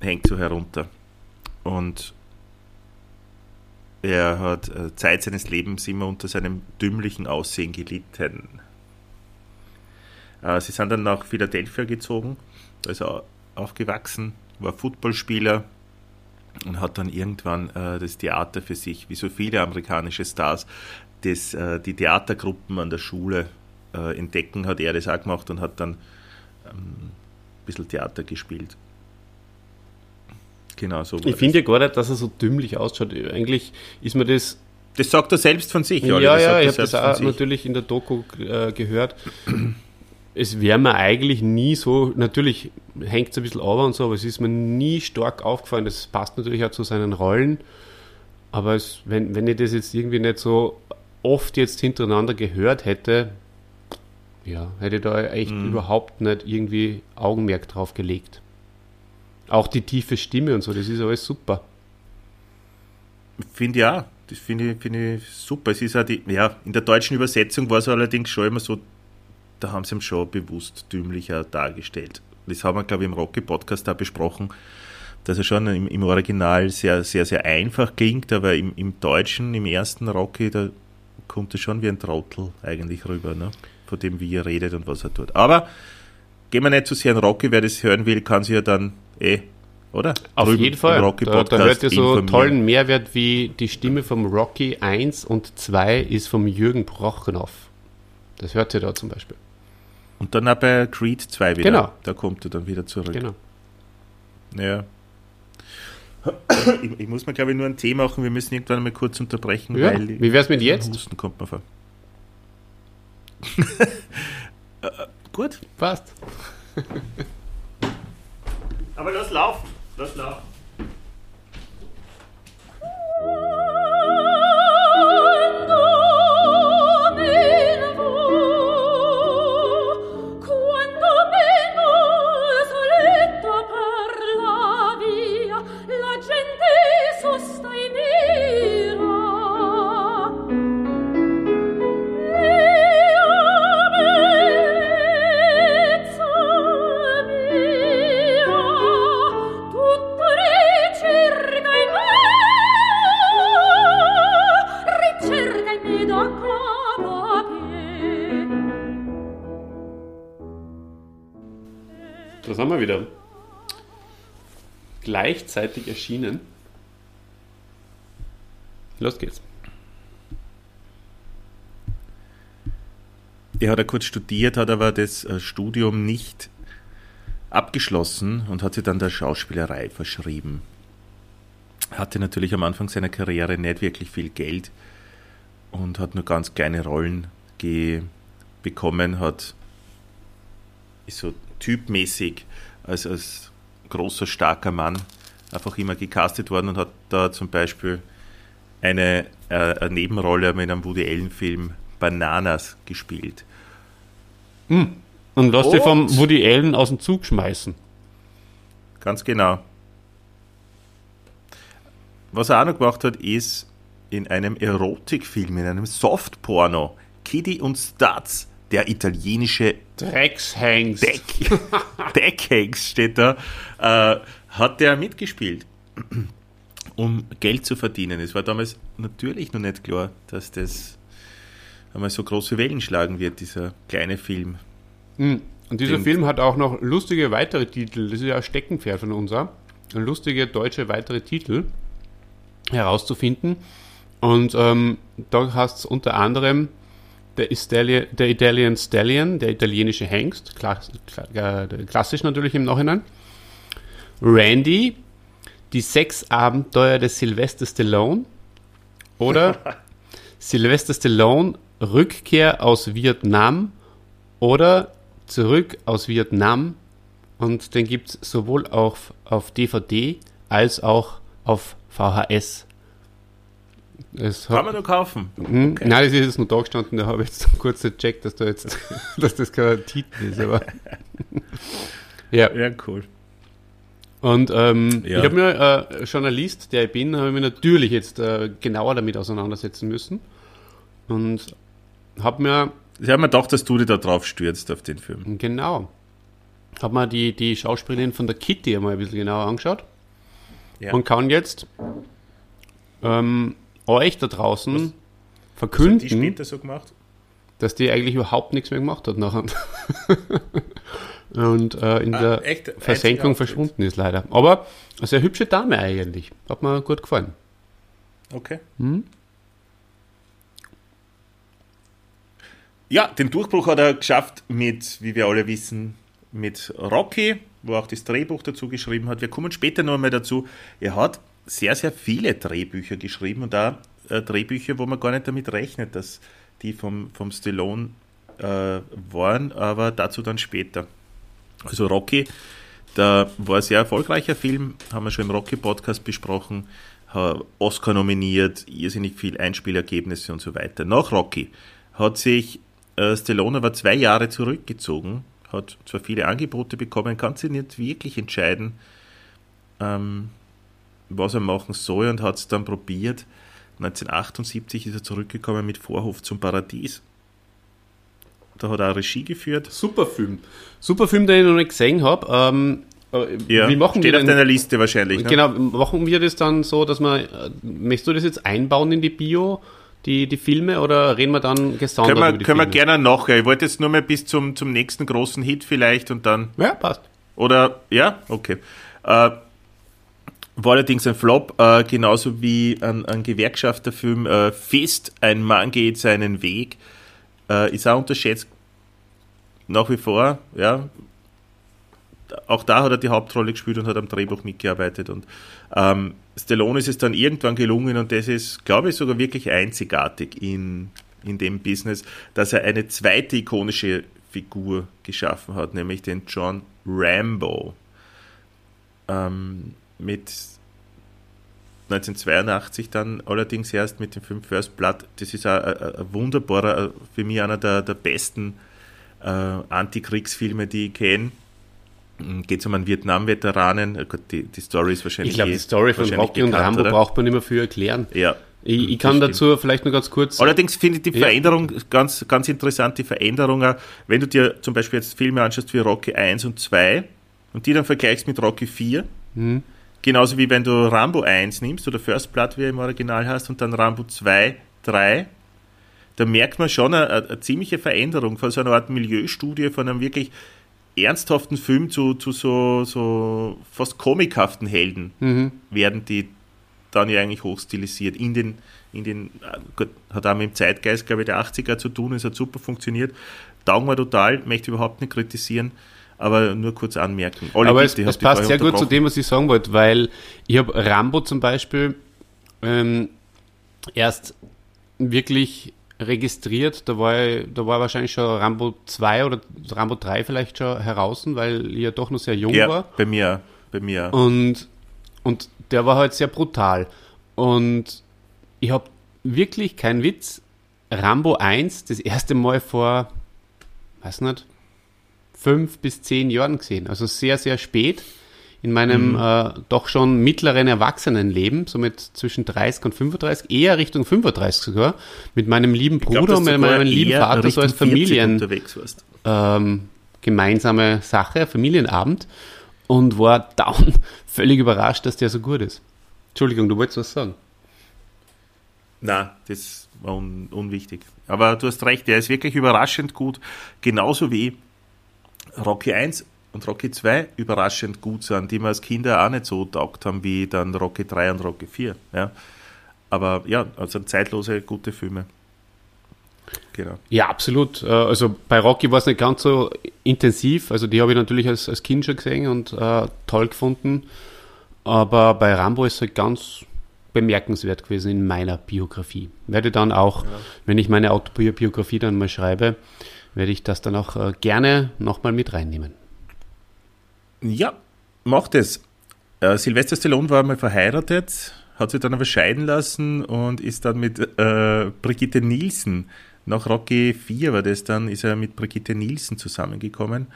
hängt so herunter. Und er hat äh, Zeit seines Lebens immer unter seinem dümmlichen Aussehen gelitten. Äh, sie sind dann nach Philadelphia gezogen, er aufgewachsen, war Footballspieler und hat dann irgendwann äh, das Theater für sich, wie so viele amerikanische Stars, das, die Theatergruppen an der Schule entdecken, hat er das auch gemacht und hat dann ähm, ein bisschen Theater gespielt. Genau so. Ich finde ja gar nicht, dass er so dümmlich ausschaut. Eigentlich ist mir das. Das sagt er selbst von sich. Ja, ja, ich habe das auch natürlich in der Doku äh, gehört. Es wäre mir eigentlich nie so, natürlich hängt es ein bisschen over und so, aber es ist mir nie stark aufgefallen. Das passt natürlich auch zu seinen Rollen. Aber es, wenn, wenn ich das jetzt irgendwie nicht so oft jetzt hintereinander gehört hätte, ja, hätte ich da echt Mhm. überhaupt nicht irgendwie Augenmerk drauf gelegt. Auch die tiefe Stimme und so, das ist alles super. Finde ja, das finde ich, finde ich super. Es ist die, ja, in der deutschen Übersetzung war es allerdings schon immer so, da haben sie ihn schon bewusst dümmlicher dargestellt. Das haben wir, glaube ich, im Rocky-Podcast auch besprochen, dass er schon im, im Original sehr, sehr, sehr einfach klingt, aber im, im Deutschen, im ersten Rocky, da kommt er schon wie ein Trottel eigentlich rüber, ne? von dem, wie er redet und was er tut. Aber gehen wir nicht zu sehr in Rocky, wer das hören will, kann sich ja dann eh, oder? Auf Drüben jeden Fall. Da, Rocky-Podcast da hört ihr so tollen Mehrwert wie die Stimme vom Rocky 1 und 2 ist vom Jürgen Prochnow. Das hört ihr da zum Beispiel. Und dann auch bei Creed 2 wieder. Genau. Da kommt er dann wieder zurück. Genau. Ja. Ich, ich muss mir, glaube ich, nur einen Tee machen. Wir müssen irgendwann mal kurz unterbrechen, Ja. weil Wie wär's mit jetzt? Husten kommt mir vor. <laughs> Äh, Gut. Passt. Aber lass laufen. Lass laufen. Gleichzeitig erschienen. Los geht's. Er hat ja kurz studiert, hat aber das äh, Studium nicht abgeschlossen und hat sich dann der Schauspielerei verschrieben. Hatte natürlich am Anfang seiner Karriere nicht wirklich viel Geld und hat nur ganz kleine Rollen bekommen, hat ist so typmäßig als, als großer, starker Mann einfach immer gecastet worden und hat da zum Beispiel eine, äh, eine Nebenrolle mit einem Woody Allen-Film Bananas gespielt. Und lass dich vom Woody Allen aus dem Zug schmeißen. Ganz genau. Was er auch noch gemacht hat, ist in einem Erotikfilm, in einem Softporno, Kitty und Stutz, der italienische Dreckshengst. Deck, <laughs> Deckhengst steht da, äh, hat der mitgespielt, um Geld zu verdienen. Es war damals natürlich noch nicht klar, dass das einmal so große Wellen schlagen wird, dieser kleine Film. Mhm. Und dieser Den- Film hat auch noch lustige weitere Titel. Das ist ja ein Steckenpferd von uns. auch. Lustige deutsche weitere Titel herauszufinden. Und ähm, da hast du unter anderem der, Istali der Italian Stallion, der italienische Hengst, klass äh, klassisch natürlich im Nachhinein. Randy, die sechs Abenteuer des Sylvester Stallone. Oder <laughs> Sylvester Stallone, Rückkehr aus Vietnam. Oder zurück aus Vietnam. Und den gibt es sowohl auf, auf DVD als auch auf VHS. Es Kann hat, man nur kaufen. Hm, Nein, das ist jetzt nur da gestanden, da habe ich jetzt kurz gecheckt, dass, da jetzt, <laughs> dass das kein Titel ist. Aber <laughs> ja, Ja, cool. und ähm, Ja. ich habe mir äh, Journalist, der ich bin, habe ich mich natürlich jetzt äh, genauer damit auseinandersetzen müssen. Und habe mir Ich habe mir gedacht, dass du dich da drauf stürzt auf den Film. Genau. Hab mir die, die Schauspielerin von der Kitty einmal ein bisschen genauer angeschaut Ja. und kann jetzt ähm, euch da draußen Was hat die verkünden, später so gemacht? dass die eigentlich überhaupt nichts mehr gemacht hat nachher. <laughs> und äh, in Ah, der echt? Versenkung verschwunden ist leider. Aber eine sehr hübsche Dame eigentlich. Hat mir gut gefallen. Okay. Hm? Ja, den Durchbruch hat er geschafft mit, wie wir alle wissen, mit Rocky, wo er auch das Drehbuch dazu geschrieben hat. Wir kommen später noch einmal dazu. Er hat sehr, sehr viele Drehbücher geschrieben und da äh, Drehbücher, wo man gar nicht damit rechnet, dass die vom, vom Stallone äh, waren, aber dazu dann später. Also Rocky, da war ein sehr erfolgreicher Film, haben wir schon im Rocky-Podcast besprochen, Oscar nominiert, irrsinnig viel Einspielergebnisse und so weiter. Nach Rocky hat sich äh, Stallone aber zwei Jahre zurückgezogen, hat zwar viele Angebote bekommen, kann sich nicht wirklich entscheiden, ähm, was er machen soll und hat es dann probiert. 1978 ist er zurückgekommen mit Vorhof zum Paradies. Da hat er auch Regie geführt. Super Film. Super Film, den ich noch nicht gesehen habe. Ähm, äh, Ja, wie machen steht wir auf deiner Liste wahrscheinlich. Ne? Genau, machen wir das dann so, dass man, äh, möchtest du das jetzt einbauen in die Bio, die, die Filme, oder reden wir dann gesondert Können wir, über die können wir Filme? gerne nachher. Ich wollte jetzt nur mal bis zum, zum nächsten großen Hit vielleicht und dann. Ja, passt. Oder, ja, okay. Äh, war allerdings ein Flop, äh, genauso wie ein, ein Gewerkschafterfilm äh, Fist, ein Mann geht seinen Weg, äh, ist auch unterschätzt nach wie vor, ja. Auch da hat er die Hauptrolle gespielt und hat am Drehbuch mitgearbeitet. Und ähm, Stallone ist es dann irgendwann gelungen und das ist, glaube ich, sogar wirklich einzigartig in, in dem Business, dass er eine zweite ikonische Figur geschaffen hat, nämlich den John Rambo. Ähm, mit 1982 dann allerdings erst mit dem Film First Blood. Das ist ein, ein, ein wunderbarer, äh, für mich einer der, der besten äh, Antikriegsfilme, die ich kenne. Geht es um einen Vietnam-Veteranen. Äh, Die, die Story ist wahrscheinlich Ich glaube, eh- die Story von Rocky und Rambo oder? braucht man nicht mehr viel erklären. Ja. Ich, ich kann das dazu vielleicht nur ganz kurz. Allerdings finde ich die Ja. Veränderung ganz, ganz interessant, die Veränderung, wenn du dir zum Beispiel jetzt Filme anschaust wie Rocky 1 und 2 und die dann vergleichst mit Rocky 4, Mhm. Genauso wie wenn du Rambo 1 nimmst oder First Blood, wie er im Original hast, und dann Rambo 2, 3, da merkt man schon eine, eine ziemliche Veränderung von so einer Art Milieustudie, von einem wirklich ernsthaften Film zu, zu so, so fast komikhaften Helden Mhm. werden die dann ja eigentlich hochstilisiert in den, in den, gut, hat auch mit dem Zeitgeist, glaube ich, der 80er zu tun, es hat super funktioniert. Taugen wir total, möchte überhaupt nicht kritisieren, aber nur kurz anmerken. Olli, Aber bitte, es, es passt sehr gut zu dem, was ich sagen wollte, weil ich habe Rambo zum Beispiel ähm, erst wirklich registriert, da war, ich, da war wahrscheinlich schon Rambo 2 oder Rambo 3 vielleicht schon heraus, weil ich ja doch noch sehr jung Ja, war. bei mir, bei mir. Und, und der war halt sehr brutal. Und ich habe wirklich keinen Witz, Rambo 1 das erste Mal vor, weiß nicht, fünf bis zehn Jahren gesehen. Also sehr, sehr spät in meinem Mhm. äh, doch schon mittleren Erwachsenenleben, somit zwischen 30 und 35, eher Richtung 35 sogar, mit meinem lieben glaub, Bruder dass und sogar meinem lieben Vater so als Richtung 40 Familien unterwegs warst. ähm, gemeinsame Sache, Familienabend und war down <laughs> völlig überrascht, dass der so gut ist. Entschuldigung, du wolltest was sagen. Na, das war un, unwichtig. Aber du hast recht, der ist wirklich überraschend gut. Genauso wie Rocky 1 und Rocky 2 überraschend gut sind, die wir als Kinder auch nicht so taugt haben wie dann Rocky 3 und Rocky 4. Ja. Aber ja, also zeitlose, gute Filme. Genau. Ja, absolut. Äh, also bei Rocky war es nicht ganz so intensiv. Also die habe ich natürlich als, als Kind schon gesehen und äh, toll gefunden. Aber bei Rambo ist es halt ganz bemerkenswert gewesen in meiner Biografie. Werde dann auch, ja. wenn ich meine Autobiografie dann mal schreibe, werde ich das dann auch äh, gerne nochmal mit reinnehmen. Ja, macht es. Äh, Sylvester Stallone war mal verheiratet, hat sich dann aber scheiden lassen und ist dann mit äh, Brigitte Nielsen, nach Rocky 4 war das dann, ist er mit Brigitte Nielsen zusammengekommen.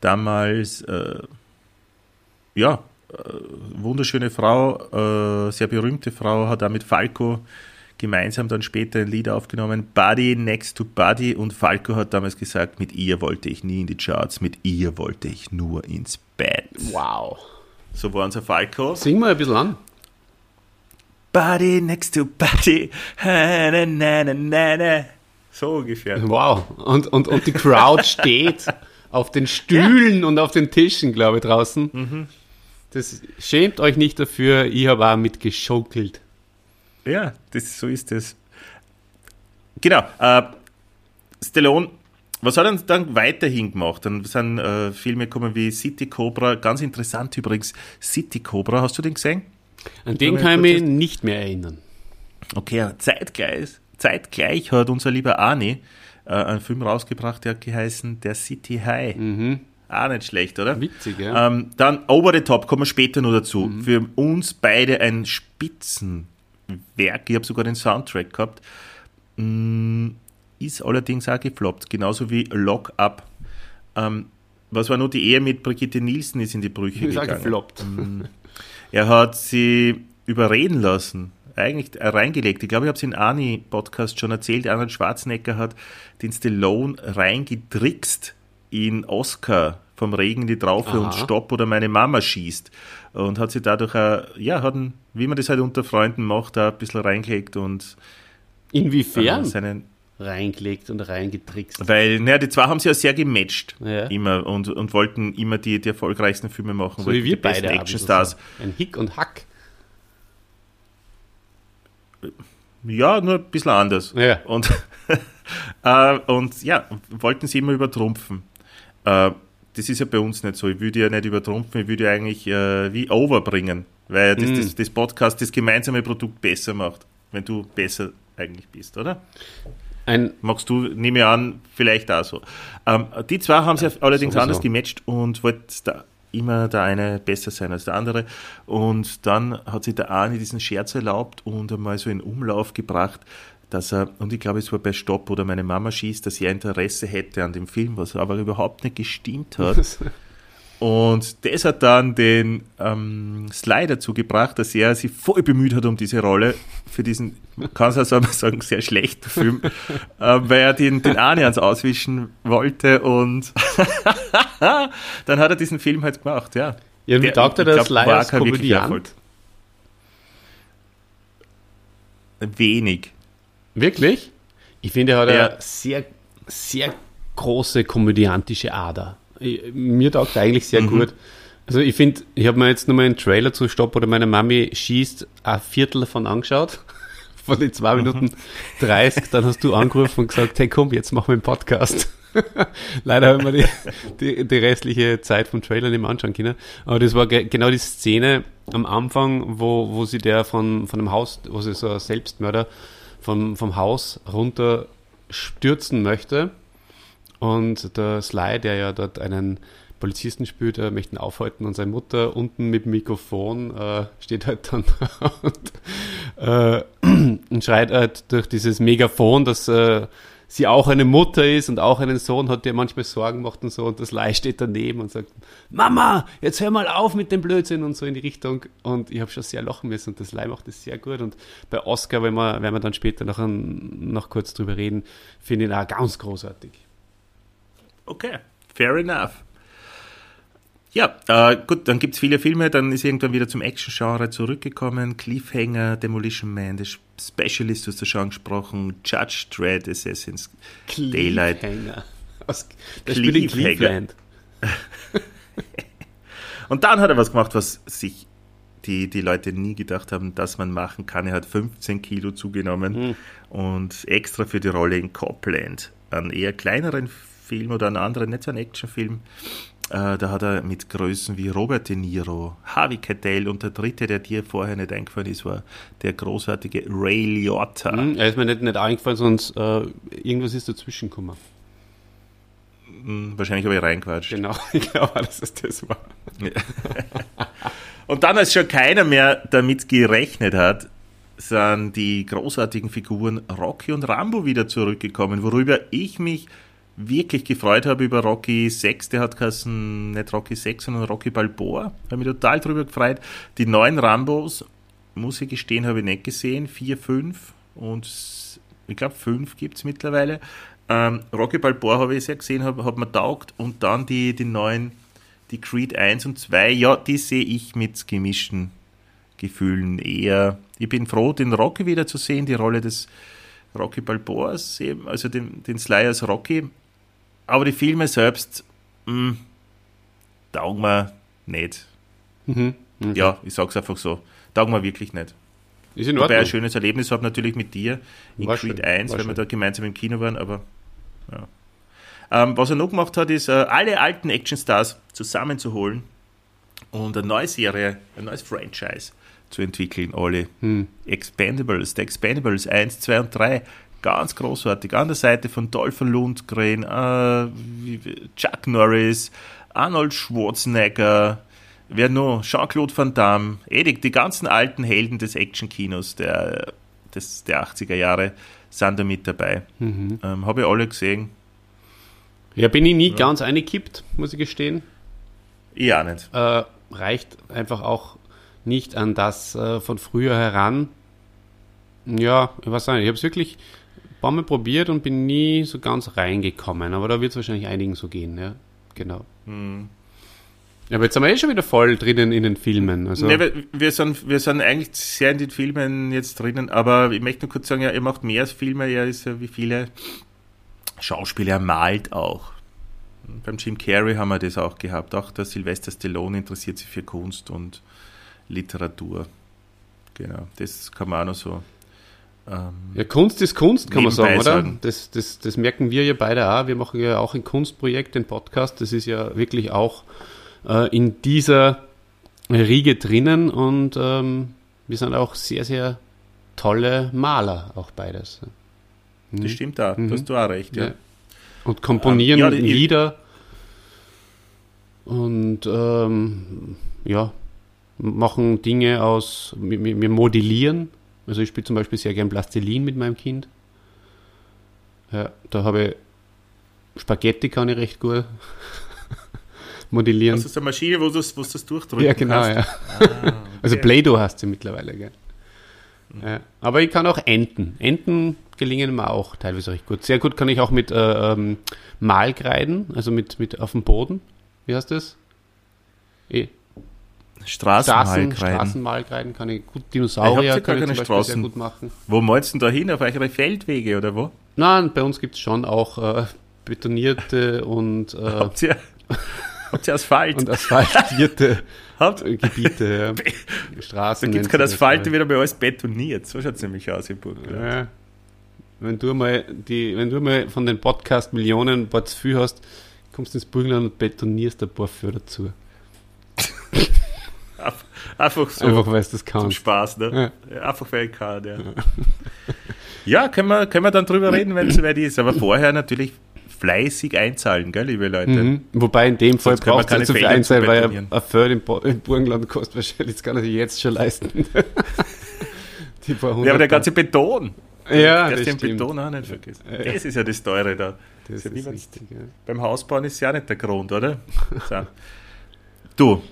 Damals, äh, ja, äh, wunderschöne Frau, äh, sehr berühmte Frau, hat auch mit Falco gemeinsam dann später ein Lied aufgenommen, Buddy Next to Buddy und Falco hat damals gesagt, mit ihr wollte ich nie in die Charts, mit ihr wollte ich nur ins Bett. Wow. So war unser Falco. Sing mal ein bisschen an. Buddy next to Buddy. Na, na, na. So ungefähr. Wow. Und, und, und die Crowd steht auf den Stühlen ja. und auf den Tischen, glaube ich, draußen. Mhm. Das schämt euch nicht dafür, ich habe auch mitgeschunkelt. Ja, das, so ist es. Genau. Äh, Stallone, was hat er dann weiterhin gemacht? Dann sind äh, Filme gekommen wie City Cobra. Ganz interessant übrigens. City Cobra, hast du den gesehen? An den kann ich mich nicht mehr erinnern. Okay, zeitgleich, zeitgleich hat unser lieber Arnie äh, einen Film rausgebracht, der hat geheißen Der City High. Mhm. Auch nicht schlecht, oder? Witzig, ja. Ähm, dann Over the Top, kommen wir später noch dazu. Mhm. Für uns beide ein Spitzenwerk. Ich habe sogar den Soundtrack gehabt. Mm, ist allerdings auch gefloppt, genauso wie Lock Up. Ähm, was war nur die Ehe mit Brigitte Nielsen ist in die Brüche ist gegangen. Auch gefloppt. Mm, er hat sie überreden lassen eigentlich reingelegt. Ich glaube, ich habe es in Ani-Podcast schon erzählt. Arnold Schwarzenegger hat den Stallone reingetrickst in Oscar vom Regen die Traufe und Stopp oder meine Mama schießt. Und hat sich dadurch, auch, ja, hat einen, wie man das halt unter Freunden macht, da ein bisschen reingelegt und. Inwiefern? Äh, seinen, reingelegt und reingetrickst. Weil, naja, die zwei haben sich ja sehr gematcht. Ja. Immer und, und wollten immer die, die erfolgreichsten Filme machen. So wie wir beide. Actionstars. So. Ein Hick und Hack. Ja, nur ein bisschen anders. Ja. Und, <laughs> äh, und ja, wollten sie immer übertrumpfen. Äh, das ist ja bei uns nicht so. Ich würde ja nicht übertrumpfen, ich würde ja eigentlich äh, wie overbringen, weil das, mm. das, das, Podcast das gemeinsame Produkt besser macht, wenn du besser eigentlich bist, oder? Ein Magst du, nehme ich an, vielleicht auch so. Ähm, die zwei haben sich ja, allerdings sowieso. anders gematcht und wollten da immer der eine besser sein als der andere. Und dann hat sich der eine diesen Scherz erlaubt und einmal so in Umlauf gebracht, dass er, und ich glaube, es war bei Stopp oder meine Mama schießt, dass er Interesse hätte an dem Film, was aber überhaupt nicht gestimmt hat. <laughs> Und das hat dann den ähm, Sly dazu gebracht, dass er sich voll bemüht hat um diese Rolle für diesen, kann es also <laughs> sagen, sehr schlechten Film, äh, weil er den, den Arne ans Auswischen wollte und <laughs> dann hat er diesen Film halt gemacht, ja. Ja, und wie taugt er das Sly als Komödiant? Wenig. Wirklich? Ich finde, er hat ja. eine sehr, sehr große komödiantische Ader mir taugt eigentlich sehr mhm. gut. Also ich finde, ich habe mir jetzt nochmal einen Trailer zu Stopp oder meine Mami schießt ein Viertel davon angeschaut. <laughs> Von den zwei mhm. Minuten 30, dann hast du angerufen und gesagt, hey komm, jetzt machen wir einen Podcast. <laughs> Leider haben wir die, die, die, restliche Zeit vom Trailer nicht mehr anschauen können. Aber das war ge genau die Szene am Anfang, wo, wo sie der von, von dem Haus, wo sie so ein Selbstmörder vom, vom Haus runter stürzen möchte. Und der Sly, der ja dort einen Polizisten spielt, er möchte ihn aufhalten und seine Mutter unten mit dem Mikrofon äh, steht halt dann <laughs> und, äh, <clears throat> und, schreit halt durch dieses Megafon, dass äh, sie auch eine Mutter ist und auch einen Sohn hat, der manchmal Sorgen macht und so und das Lai steht daneben und sagt, Mama, jetzt hör mal auf mit dem Blödsinn und so in die Richtung und ich habe schon sehr lachen müssen und das Lai macht das sehr gut und bei Oscar, wenn wir, werden wir dann später noch, ein, noch kurz drüber reden, finde ich ihn auch ganz großartig. Okay, fair enough. Ja, äh, gut, dann gibt es viele Filme, dann ist irgendwann wieder zum Action-Genre zurückgekommen. Cliffhanger, Demolition Man, The Specialist, du hast du schon angesprochen, Judge Dredd, Assassin's Daylight. Aus, das Cliffhanger. Cleveland. <laughs> Und dann hat er was gemacht, was sich die die Leute nie gedacht haben, dass man machen kann. Er hat 15 Kilo zugenommen und extra für die Rolle in Copland, einen eher kleineren Film oder einen anderen, nicht so einen Actionfilm, äh, da hat er mit Größen wie Robert De Niro, Harvey Keitel und der dritte, der dir vorher nicht eingefallen ist, war der großartige Ray Liotta. Hm, er ist mir nicht, nicht eingefallen, sonst äh, irgendwas ist dazwischen gekommen. Hm, Wahrscheinlich habe ich reinquatscht. Genau, <laughs> ich glaube, dass es das war. <laughs> Und dann, als schon keiner mehr damit gerechnet hat, sind die großartigen Figuren Rocky und Rambo wieder zurückgekommen, worüber ich mich wirklich gefreut habe über Rocky 6, der hat geheißen, nicht Rocky 6, sondern Rocky Balboa. Habe mich total drüber gefreut. Die neuen Rambos, muss ich gestehen, habe ich nicht gesehen. 4, 5 und ich glaube 5 gibt es mittlerweile. Ähm, Rocky Balboa habe ich sehr gesehen, habe hab mir taugt. Und dann die, die neuen, die Creed 1 und 2, ja, die sehe ich mit gemischten Gefühlen eher. Ich bin froh, den Rocky wieder zu sehen, die Rolle des Rocky Balboas, also den, den Sly als Rocky. Aber die Filme selbst, mh, taugen mir nicht. Mhm. Ja, ich sag's einfach so. Taugen mir wirklich nicht. Ist in Wobei ich Ordnung. ein schönes Erlebnis habe natürlich mit dir in War Creed schön, 1, war weil wir da gemeinsam im Kino waren, aber ja. Ähm, was er noch gemacht hat, ist, äh, alle alten Actionstars zusammenzuholen und eine neue Serie, ein neues Franchise zu entwickeln, alle. Hm. Expendables, The Expendables 1, 2 und 3, ganz großartig. An der Seite von Dolph Lundgren, äh, Chuck Norris, Arnold Schwarzenegger, wer noch? Jean-Claude Van Damme, Edik, die ganzen alten Helden des Actionkinos der, des, der 80er Jahre sind da mit dabei. Mhm. Ähm, Habe ich alle gesehen. Ja, bin ich nie ganz eingekippt, muss ich gestehen. Ich auch nicht. Äh, reicht einfach auch nicht an das äh, von früher heran. Ja, ich weiß nicht, ich habe es wirklich paar Mal probiert und bin nie so ganz reingekommen. Aber da wird es wahrscheinlich einigen so gehen, ja. Genau. Hm. Ja, Aber jetzt sind wir eh schon wieder voll drinnen in den Filmen. Also, Nee, wir, wir, sind, wir sind eigentlich sehr in den Filmen jetzt drinnen, aber ich möchte nur kurz sagen, ja, er macht mehr als Filme, er ist ja wie viele Schauspieler, er malt auch. Beim Jim Carrey haben wir das auch gehabt. Auch der Sylvester Stallone interessiert sich für Kunst und Literatur. Genau, das kann man auch noch so. Ähm, Ja, Kunst ist Kunst, kann man sagen, oder? Das, das, das merken wir ja beide auch. Wir machen ja auch ein Kunstprojekt, den Podcast. Das ist ja wirklich auch äh, in dieser Riege drinnen und ähm, wir sind auch sehr, sehr tolle Maler, auch beides. das stimmt auch, Mhm. da hast du auch recht. Ja. Ja. Und komponieren Ähm, ja, Lieder und ähm, ja, machen Dinge aus, wir wir modellieren. Also ich spiele zum Beispiel sehr gern Plastilin mit meinem Kind. Ja, da habe ich Spaghetti kann ich recht gut <laughs> modellieren. Das ist eine Maschine, wo du das, wo das durchdrücken ja, genau, kannst. ja. Also Play-Doh hast du mittlerweile, gell? Ja. Aber ich kann auch Enten. Enten gelingen mir auch teilweise recht gut. Sehr gut kann ich auch mit äh, ähm, Malkreiden, also mit, mit auf dem Boden. Wie heißt das? Straßen, Straßenmalkreiden. Straßenmalkreiden kann ich gut. Dinosaurier ja kann ich zum Beispiel sehr Straßen. gut machen. Wo malst du denn da hin? Auf eure Feldwege oder wo? Nein, bei uns gibt es schon auch äh, betonierte und, äh, <laughs> Habt ihr, habt ihr Asphalt? und asphaltierte <laughs> Gebiete. Ja. <laughs> da Straßen. gibt es kein Asphalt, da wird aber alles betoniert. So schaut es nämlich aus im Burgenland. Ja. Wenn du mal die, wenn du mal von den Podcast Millionen ein paar zu viel hast, kommst du ins Burgenland und betonierst ein paar für dazu. Einf- Einfach so Einfach weil du das zum kannst. Spaß, ne? Ja. Einfach weil ich kann, ja. Ja, können wir, können wir dann drüber reden, wenn es soweit ist. Aber vorher natürlich fleißig einzahlen, gell, liebe Leute. Mhm. Wobei in dem Fall Sonst braucht es nicht so viel Einzahlen, weil ein Feld im, Bo- im Burgenland kostet wahrscheinlich, das kann er sich jetzt schon leisten. <laughs> die paar Ja, aber der ganze Beton. Ja, das das den stimmt. Beton auch nicht vergessen. Ja. Das ist ja das Teure da. Das ja ist wenn's- richtig, ja. Beim Hausbauen ist ja nicht der Grund, oder? So. Du,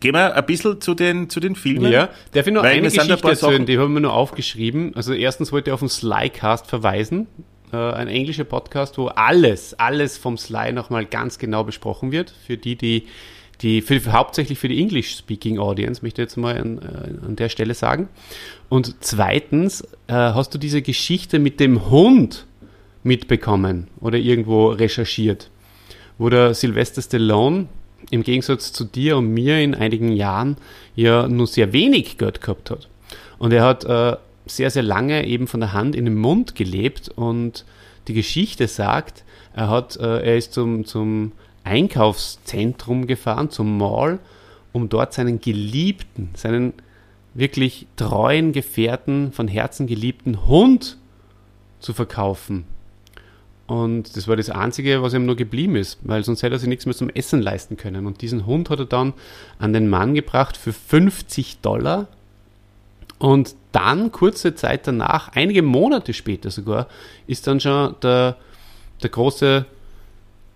gehen wir ein bisschen zu den, zu den Filmen. Ja, darf ich noch Weil eine ein Geschichte paar erzählen, die haben wir nur aufgeschrieben. Also erstens wollte ich auf den Slycast verweisen, äh, ein englischer Podcast, wo alles, alles vom Sly nochmal ganz genau besprochen wird. Für die, die, die für, für, hauptsächlich für die English-Speaking Audience, möchte ich jetzt mal an, äh, an der Stelle sagen. Und zweitens, äh, hast du diese Geschichte mit dem Hund mitbekommen oder irgendwo recherchiert, wo der Sylvester Stallone im Gegensatz zu dir und mir in einigen Jahren ja nur sehr wenig Geld gehabt hat. Und er hat äh, sehr, sehr lange eben von der Hand in den Mund gelebt und die Geschichte sagt, er, hat, äh, er ist zum, zum Einkaufszentrum gefahren, zum Mall, um dort seinen Geliebten, seinen wirklich treuen Gefährten, von Herzen geliebten Hund zu verkaufen. Und das war das Einzige, was ihm nur geblieben ist, weil sonst hätte er sich nichts mehr zum Essen leisten können. Und diesen Hund hat er dann an den Mann gebracht für 50 Dollar. Und dann, kurze Zeit danach, einige Monate später sogar, ist dann schon der, der große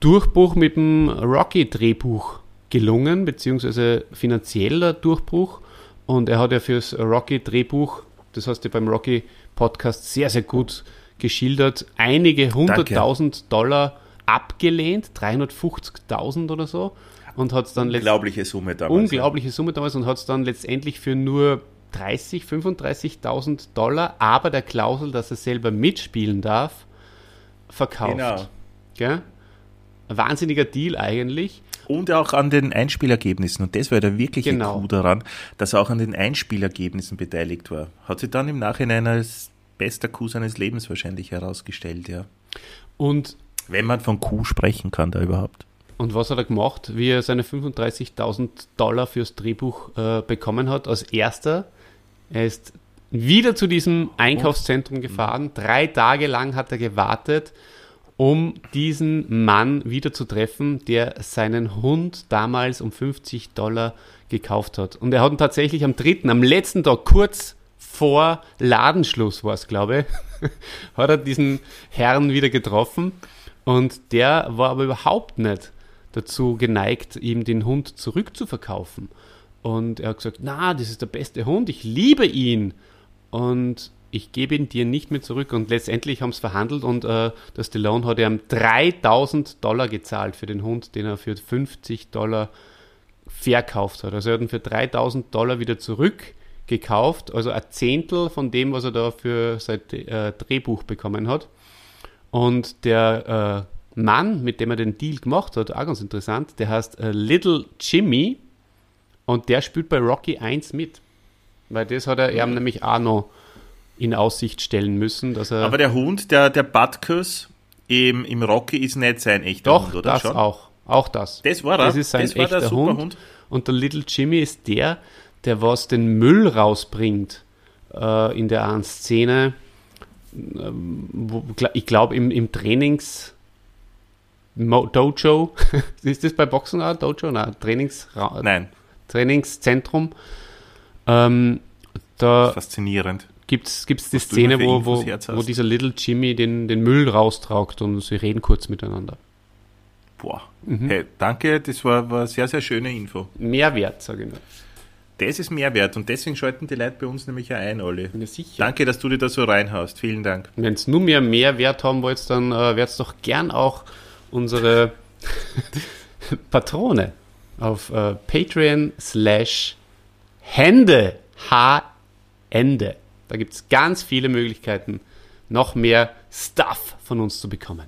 Durchbruch mit dem Rocky-Drehbuch gelungen, beziehungsweise finanzieller Durchbruch. Und er hat ja fürs Rocky-Drehbuch, das hast du beim Rocky-Podcast sehr, sehr gut geschildert, einige hunderttausend Dollar abgelehnt, 350.000 oder so. Und hat dann Unglaubliche Summe damals. Unglaubliche Summe damals und hat es dann letztendlich für nur 30, 35.000 Dollar, aber der Klausel, dass er selber mitspielen darf, verkauft. Genau. Gell? Ein wahnsinniger Deal eigentlich. Und auch an den Einspielergebnissen. Und das war der wirkliche Genau. Coup daran, dass er auch an den Einspielergebnissen beteiligt war. Hat sich dann im Nachhinein als bester Coup seines Lebens wahrscheinlich herausgestellt, ja. Und, Wenn man von Coup sprechen kann, da überhaupt. und was hat er gemacht, wie er seine 35.000 Dollar fürs Drehbuch äh, bekommen hat? Als erster, er ist wieder zu diesem Einkaufszentrum gefahren. Drei Tage lang hat er gewartet, um diesen Mann wieder zu treffen, der seinen Hund damals um 50 Dollar gekauft hat. Und er hat ihn tatsächlich am dritten, am letzten Tag, kurz vor Ladenschluss war es, glaube ich, <laughs> hat er diesen Herrn wieder getroffen. Und der war aber überhaupt nicht dazu geneigt, ihm den Hund zurückzuverkaufen. Und er hat gesagt, na, das ist der beste Hund, ich liebe ihn. Und ich gebe ihn dir nicht mehr zurück. Und letztendlich haben sie verhandelt und äh, der Stallone hat ihm 3000 Dollar gezahlt für den Hund, den er für 50 Dollar verkauft hat. Also er hat ihn für 3000 Dollar wieder zurückgekauft, also ein Zehntel von dem, was er da für sein äh, Drehbuch bekommen hat. Und der äh, Mann, mit dem er den Deal gemacht hat, auch ganz interessant, der heißt äh, Little Jimmy und der spielt bei Rocky 1 mit. Weil das hat er ihm nämlich auch noch in Aussicht stellen müssen, dass er. Aber der Hund, der, der Butkus im, im Rocky ist nicht sein echter doch, Hund, oder? das Schon? auch. Auch das. Das war er. Das ist sein Das war der echter Hund. Hund. Und der Little Jimmy ist der, der was den Müll rausbringt äh, in der einen Szene. Ähm, wo, ich glaube, im, im Trainings. Mo Dojo. <laughs> ist das bei Boxen auch Dojo? Nein, Trainings Nein, Trainingszentrum. Ähm, da faszinierend. gibt es die Szene, wo, wo, wo dieser Little Jimmy den, den Müll raustragt und sie reden kurz miteinander. Boah. Mhm. Hey, danke, das war, war eine sehr, sehr schöne Info. Mehrwert, sage ich nur. Das ist Mehrwert und deswegen schalten die Leute bei uns nämlich auch ein, Olli. Ja, sicher. Danke, dass du dir da so reinhaust. Vielen Dank. Wenn es nur mehr Mehrwert haben wollt, dann äh, werdet doch gern auch unsere <laughs> Patrone auf äh, Patreon slash Hände, H-Ende. Da gibt es ganz viele Möglichkeiten, noch mehr Stuff von uns zu bekommen.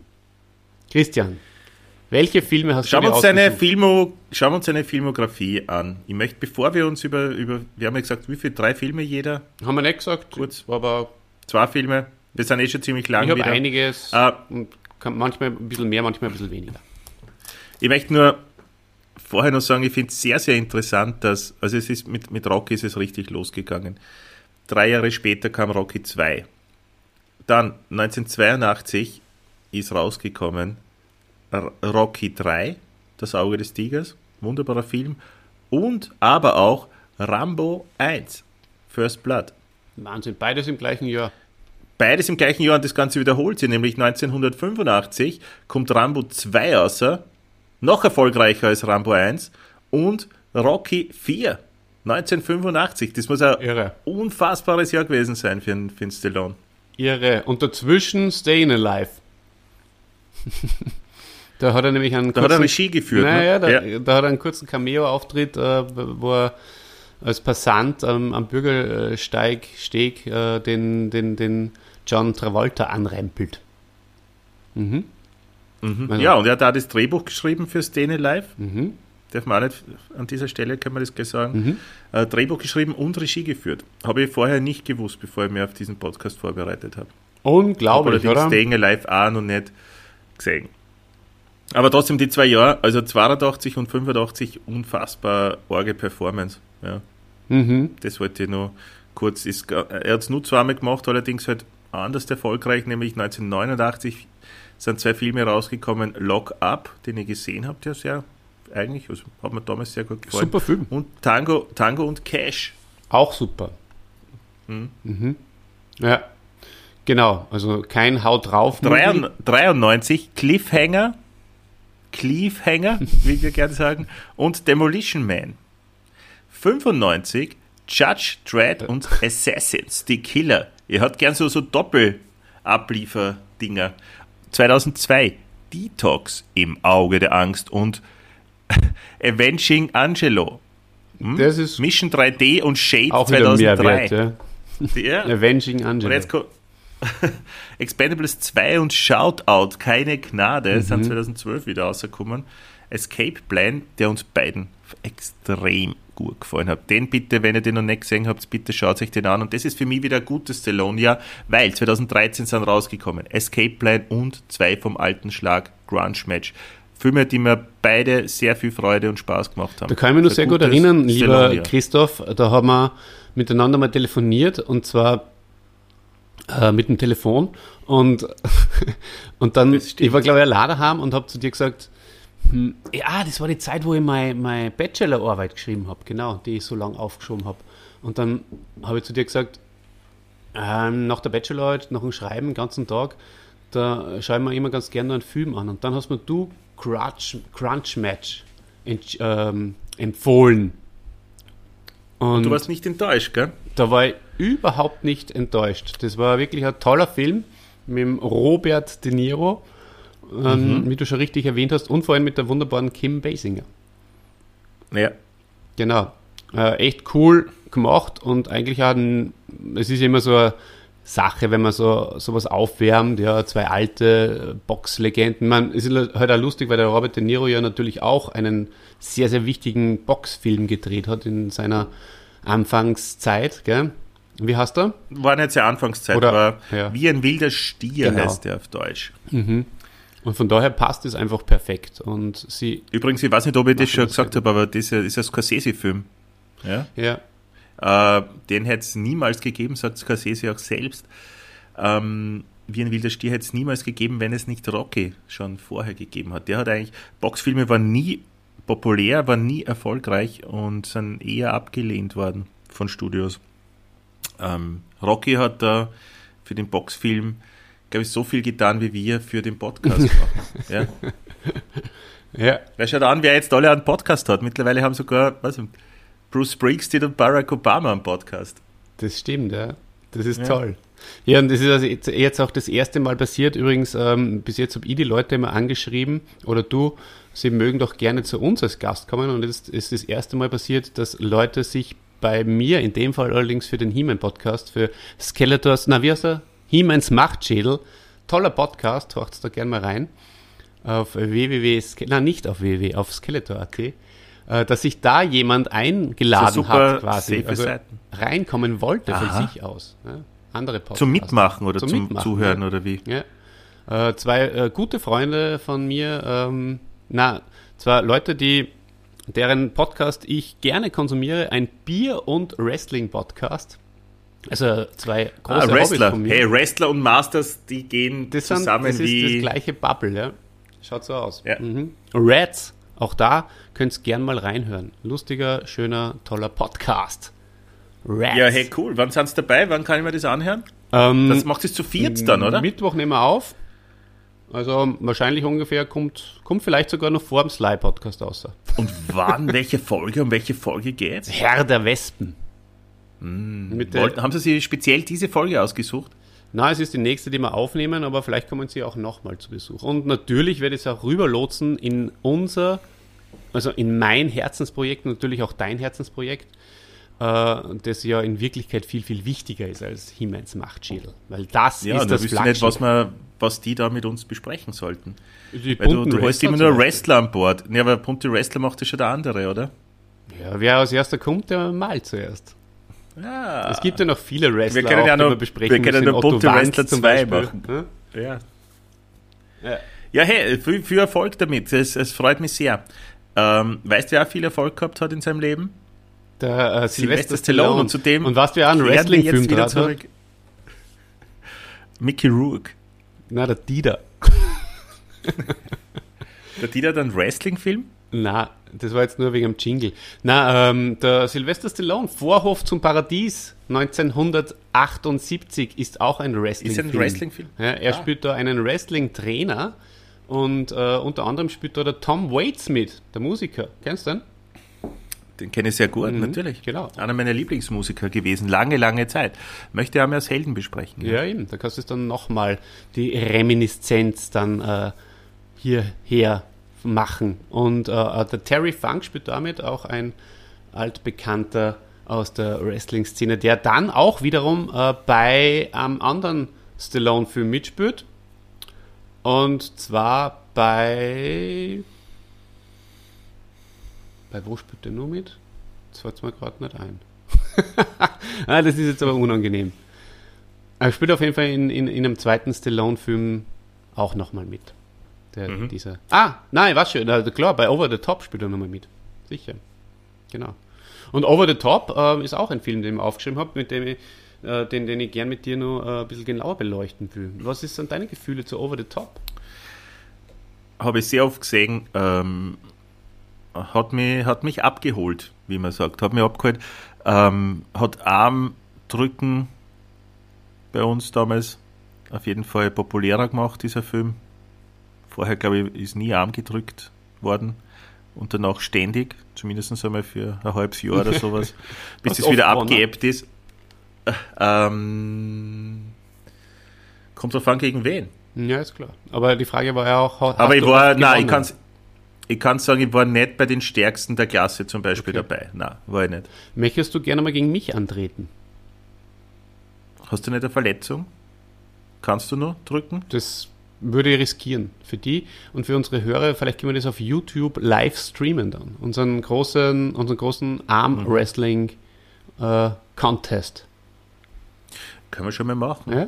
Christian, welche Filme hast Schauen du wir, dir uns seine? Filmo, schauen wir uns seine Filmografie an. Ich möchte, bevor wir uns über, über wir haben ja gesagt, wie viele? Drei Filme jeder? Haben wir nicht gesagt, Kurz. aber Zwei Filme? Wir sind eh schon ziemlich lang ich habe einiges, kann manchmal ein bisschen mehr, manchmal ein bisschen weniger. Ich möchte nur vorher noch sagen, ich finde es sehr, sehr interessant, dass, also es ist mit, mit Rocky ist es richtig losgegangen. Drei Jahre später kam Rocky 2. Dann 1982 ist rausgekommen Rocky 3, Das Auge des Tigers, wunderbarer Film. Und aber auch Rambo 1, First Blood. Wahnsinn, beides im gleichen Jahr. Beides im gleichen Jahr und das Ganze wiederholt sich, nämlich 1985 kommt Rambo 2 außer, noch erfolgreicher als Rambo 1 und Rocky 4, 1985. Das muss ein Irre. unfassbares Jahr gewesen sein für einen, für einen Stallone. Irre. Und dazwischen Stayin' Alive. <laughs> da hat er nämlich einen Da hat er Regie geführt. Naja, da, ne? ja. da hat er einen kurzen Cameo-Auftritt, äh, wo er als Passant ähm, am Bürgersteig Steg, äh, den, den, den John Travolta anrempelt. Mhm. Mhm. Also- ja, und er hat da das Drehbuch geschrieben für Stay Alive. Mhm. darf man auch nicht an dieser Stelle, können wir das gleich sagen, äh, Drehbuch geschrieben und Regie geführt. Habe ich vorher nicht gewusst, bevor ich mich auf diesen Podcast vorbereitet habe. Unglaublich, allerdings oder? Staying Alive auch noch nicht gesehen. Aber trotzdem die zwei Jahre, also 82 und 85, unfassbar orge Performance. Ja. Mhm. Das wollte ich noch kurz. Ist, er hat es nur zweimal gemacht, allerdings halt anders erfolgreich, nämlich 1989 sind zwei Filme rausgekommen. Lock Up, den ich gesehen habe, der sehr, eigentlich, also hat mir damals sehr gut gefallen. Super Film. Und Tango, Tango und Cash. Auch super. Mhm. Ja. Genau, also kein Haut drauf. Movie. 93 Cliffhanger, Cliffhanger, wie wir gerne sagen, und Demolition Man. 95 Judge Dredd und Assassins, die Killer. Ihr habt gern so, so Doppel-Abliefer-Dinger. 2002 Detox im Auge der Angst und <laughs> Avenging Angelo. Das ist Mission 3D und Shade auch wieder 2003. Mehrwert, ja. Ja. Avenging Und Angelo. jetzt kommt <laughs> Expendables 2 und Shoutout, keine Gnade, Mhm. sind 2012 wieder rausgekommen. Escape Plan, der uns beiden extrem gut gefallen hat. Den bitte, wenn ihr den noch nicht gesehen habt, bitte schaut euch den an. Und das ist für mich wieder ein gutes Stallone-Jahr, weil 2013 sind rausgekommen Escape Plan und zwei vom alten Schlag Grunge Match. Filme, die mir beide sehr viel Freude und Spaß gemacht haben. Da kann ich mich noch sehr gut erinnern, lieber Stallone-Jahr. Christoph, da haben wir miteinander mal telefoniert und zwar äh, mit dem Telefon und, <laughs> und dann, ich war glaube ich allein daheim und habe zu dir gesagt, hm, ja, das war die Zeit, wo ich meine meine Bachelorarbeit geschrieben habe, genau, die ich so lange aufgeschoben habe. Und dann habe ich zu dir gesagt, ähm, nach der Bachelorarbeit, nach dem Schreiben, den ganzen Tag, da schaue ich mir immer ganz gerne einen Film an. Und dann hast mir du Crunch, Crunch Match ähm, empfohlen. Und Du warst nicht enttäuscht, gell? Da war ich überhaupt nicht enttäuscht. Das war wirklich ein toller Film mit dem Robert De Niro, ähm, wie du schon richtig erwähnt hast, und vor allem mit der wunderbaren Kim Basinger. Ja. Genau. Äh, echt cool gemacht und eigentlich auch ein, es ist immer so eine Sache, wenn man so sowas aufwärmt, ja, zwei alte Boxlegenden. Man, es ist halt auch lustig, weil der Robert De Niro ja natürlich auch einen sehr, sehr wichtigen Boxfilm gedreht hat in seiner Anfangszeit, gell? Wie heißt er? War nicht seine Anfangszeit, Oder- war ja. wie ein wilder Stier Genau. heißt der auf Deutsch. Und von daher passt es einfach perfekt. Und sie, Übrigens, ich weiß nicht, ob ich das schon sehr gesagt habe, aber das ist ein Scorsese-Film. Ja? ja, Äh, den hätte es niemals gegeben, sagt Scorsese auch selbst. Ähm, wie ein wilder Stier hätte es niemals gegeben, wenn es nicht Rocky schon vorher gegeben hat. Der hat eigentlich, Boxfilme waren nie populär, waren nie erfolgreich und sind eher abgelehnt worden von Studios. Ähm, Rocky hat da für den Boxfilm, glaube ich, so viel getan, wie wir für den Podcast machen. <laughs> Ja? ja, Wer schaut an, wer jetzt alle einen Podcast hat. Mittlerweile haben sogar was, Bruce Springsteen und Barack Obama einen Podcast. Das stimmt, ja. Das ist Ja. toll. Ja, und das ist also jetzt, jetzt auch das erste Mal passiert. Übrigens, ähm, bis jetzt habe ich die Leute immer angeschrieben, oder du, sie mögen doch gerne zu uns als Gast kommen. Und jetzt ist das erste Mal passiert, dass Leute sich bei mir, in dem Fall allerdings für den He-Man-Podcast, für Skeletors, na wie heißt er? He-Mans Machtschädel. Toller Podcast, hört da gerne mal rein. Auf www, na nicht auf www, auf skeletor.at. äh, Dass sich da jemand eingeladen hat, quasi. safe Also Seiten. reinkommen wollte Aha. von sich aus. Ja? Andere Podcasts. Zum Mitmachen oder Zum zum, Mitmachen, Zuhören ja. oder wie? Ja. Äh, zwei äh, gute Freunde von mir, ähm, na, zwar Leute, die deren Podcast ich gerne konsumiere, ein Bier- und Wrestling-Podcast. Also zwei Ah, große Hobbys Wrestler. von mir. Hey, Wrestler und Masters, die gehen das, sind, zusammen das ist wie. das gleiche Bubble, ja. Schaut so aus. Ja. Mhm. Reds, auch da könnt ihr gern mal reinhören. Lustiger, schöner, toller Podcast. Reds. ja, hey, cool. Wann sind sie dabei? Wann kann ich mir das anhören? ähm, Das macht es zu viert dann, oder? Mittwoch nehmen wir auf. Also wahrscheinlich ungefähr kommt, kommt vielleicht sogar noch vor dem Sly-Podcast raus. Und wann, welche Folge, um welche Folge geht's? Herr der Wespen. Der, Wollten, haben sie sich speziell diese Folge ausgesucht? na, es ist die nächste, die wir aufnehmen, aber vielleicht kommen sie auch nochmal zu Besuch. Und natürlich werde ich es auch rüberlotsen in unser, also in mein Herzensprojekt, natürlich auch dein Herzensprojekt, das ja in Wirklichkeit viel, viel wichtiger ist als He-Mans Machtschädel. Weil das Ja, ist das ich nicht, was, wir, was die da mit uns besprechen sollten. Die Weil du, du hast Wrestler immer nur. Wrestler an Bord. Ja, aber bunte Wrestler macht das schon der andere, oder? Ja, wer als erster kommt, der malt zuerst. Ja. Es gibt ja noch viele Wrestler, Wir können auch, ja die noch- wir besprechen wir können müssen. noch Otto bunte Wrestler zum 2 Beispiel. machen. Hm? Ja. Ja. Ja, hey, viel, viel Erfolg damit. Es, es freut mich sehr. Ähm, weißt du, wer auch viel Erfolg gehabt hat in seinem Leben? Der äh, Sylvester Stallone. Und zudem Und was wir auch einen Wrestling-Film draht hat? zurück. Mickey Rourke. Na, der Dieter. <laughs> Der Dieter hat einen Wrestling-Film? Na, das war jetzt nur wegen dem Jingle. Na, ähm, der Sylvester Stallone, Vorhof zum Paradies 1978 ist auch ein Wrestling. Ist ein Wrestling-Film? Ja, er Ah. spielt da einen Wrestling-Trainer und äh, unter anderem spielt da der Tom Waits mit, der Musiker. Kennst du den? Den kenne ich sehr gut, natürlich. genau. Einer meiner Lieblingsmusiker gewesen, lange, lange Zeit. Möchte er mir als Helden besprechen. Ja, eben. Da kannst du es dann nochmal die Reminiszenz dann äh, hierher machen. Und äh, der Terry Funk spielt damit auch ein altbekannter aus der Wrestling-Szene, der dann auch wiederum äh, bei einem anderen Stallone-Film mitspielt. Und zwar bei. Bei wo spielt der nur mit? Das fällt mir gerade nicht ein. <laughs> ah, das ist jetzt aber unangenehm. Er spielt auf jeden Fall in, in, in einem zweiten Stallone-Film auch nochmal mit. Der, dieser. Ah, nein, was schön. Also klar, bei Over the Top spielt er nochmal mit. Sicher. Genau. Und Over the Top ähm, ist auch ein Film, den ich aufgeschrieben habe, mit dem ich, äh, den, den ich gern mit dir noch äh, ein bisschen genauer beleuchten will. Was dann deine Gefühle zu Over the Top? Habe ich sehr oft gesehen. Ähm, hat, mich, hat mich abgeholt, wie man sagt. Hat mich abgeholt. Ähm, hat Armdrücken bei uns damals auf jeden Fall populärer gemacht, dieser Film. Vorher, glaube ich, ist nie Arm gedrückt worden. Und danach ständig, zumindest einmal für ein halbes Jahr oder <laughs> sowas, bis es wieder abgeebbt ist. Äh, Ähm, kommt drauf an, gegen wen. Ja, ist klar. Aber die Frage war ja auch, Aber ich war, nein, ich gewonnen? kann's, ich kann sagen, ich war nicht bei den Stärksten der Klasse zum Beispiel Okay. dabei. Nein, war ich nicht. Möchtest du gerne mal gegen mich antreten? Hast du nicht eine Verletzung? Kannst du nur drücken? Das würde ich riskieren für die und für unsere Hörer. Vielleicht können wir das auf YouTube live streamen dann. Unseren großen, unseren großen Mhm. Arm-Wrestling-Contest. Können wir schon mal machen. ja?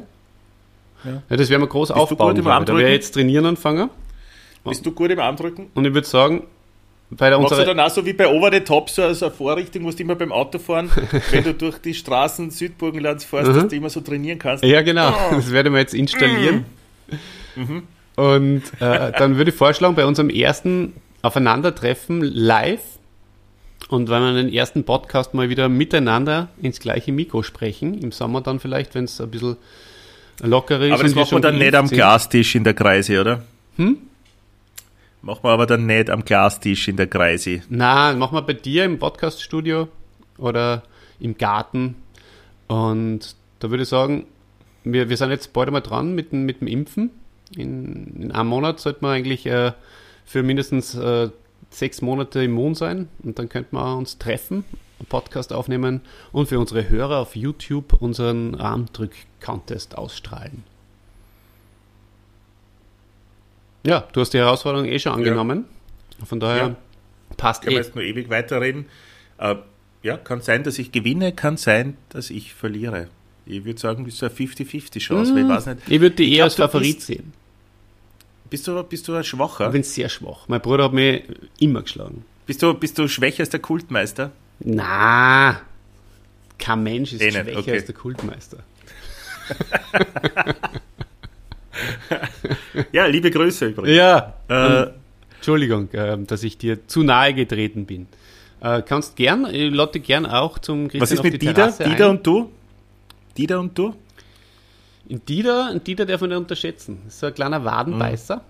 Ja. Ja, das werden wir groß du aufbauen. gut im ich. Da Armdrücken? jetzt trainieren anfangen. Bist du gut im Armdrücken? Und ich würde sagen, bei der Machst du unserer, dann auch so wie bei Over the Top so eine Vorrichtung, musst du immer beim Autofahren, <laughs> wenn du durch die Straßen Südburgenlands fährst, dass du immer so trainieren kannst. Ja, genau. Das werden wir jetzt installieren. Und äh, dann würde ich vorschlagen, bei unserem ersten Aufeinandertreffen live und wenn wir den ersten Podcast mal wieder miteinander ins gleiche Mikro sprechen, im Sommer dann vielleicht, wenn es ein bisschen lockerer ist. Aber das macht man schon dann nicht am. Glastisch in der Kreise, oder? Hm? Machen wir aber dann nicht am Glastisch in der Kreise. Na, machen wir bei dir im Podcaststudio oder im Garten. Und da würde ich sagen, wir, wir sind jetzt bald einmal dran mit, dem- mit dem Impfen. In, in einem Monat sollte man eigentlich äh, für mindestens äh, sechs Monate immun sein. Und dann könnten wir uns treffen, einen Podcast aufnehmen und für unsere Hörer auf YouTube unseren Armdrück-Contest ausstrahlen. Ja, du hast die Herausforderung eh schon angenommen. Von daher Ja. passt wir eh. jetzt nur ewig weiterreden. Äh, ja, kann sein, dass ich gewinne, kann sein, dass ich verliere. Ich würde sagen, das ist eine 50-50 Chance, weil ich weiß nicht. Ich würde die Ich eher als Favorit bist- sehen. Bist du, bist du ein Schwacher? Ich bin sehr schwach. Mein Bruder hat mich immer geschlagen. Bist du, bist du schwächer als der Kultmeister? Na, kein Mensch ist Eh schwächer okay. als der Kultmeister. <laughs> <laughs> <laughs> Ja, liebe Grüße übrigens. Ja, Äh, Entschuldigung, äh, dass ich dir zu nahe getreten bin. Äh, kannst gern, dich gern auch zum Christian was ist auf mit die Dieter? Dieter und du? Dieter und du? In Dieter, in Dieter darf man nicht unterschätzen. Das ist so ein kleiner Wadenbeißer.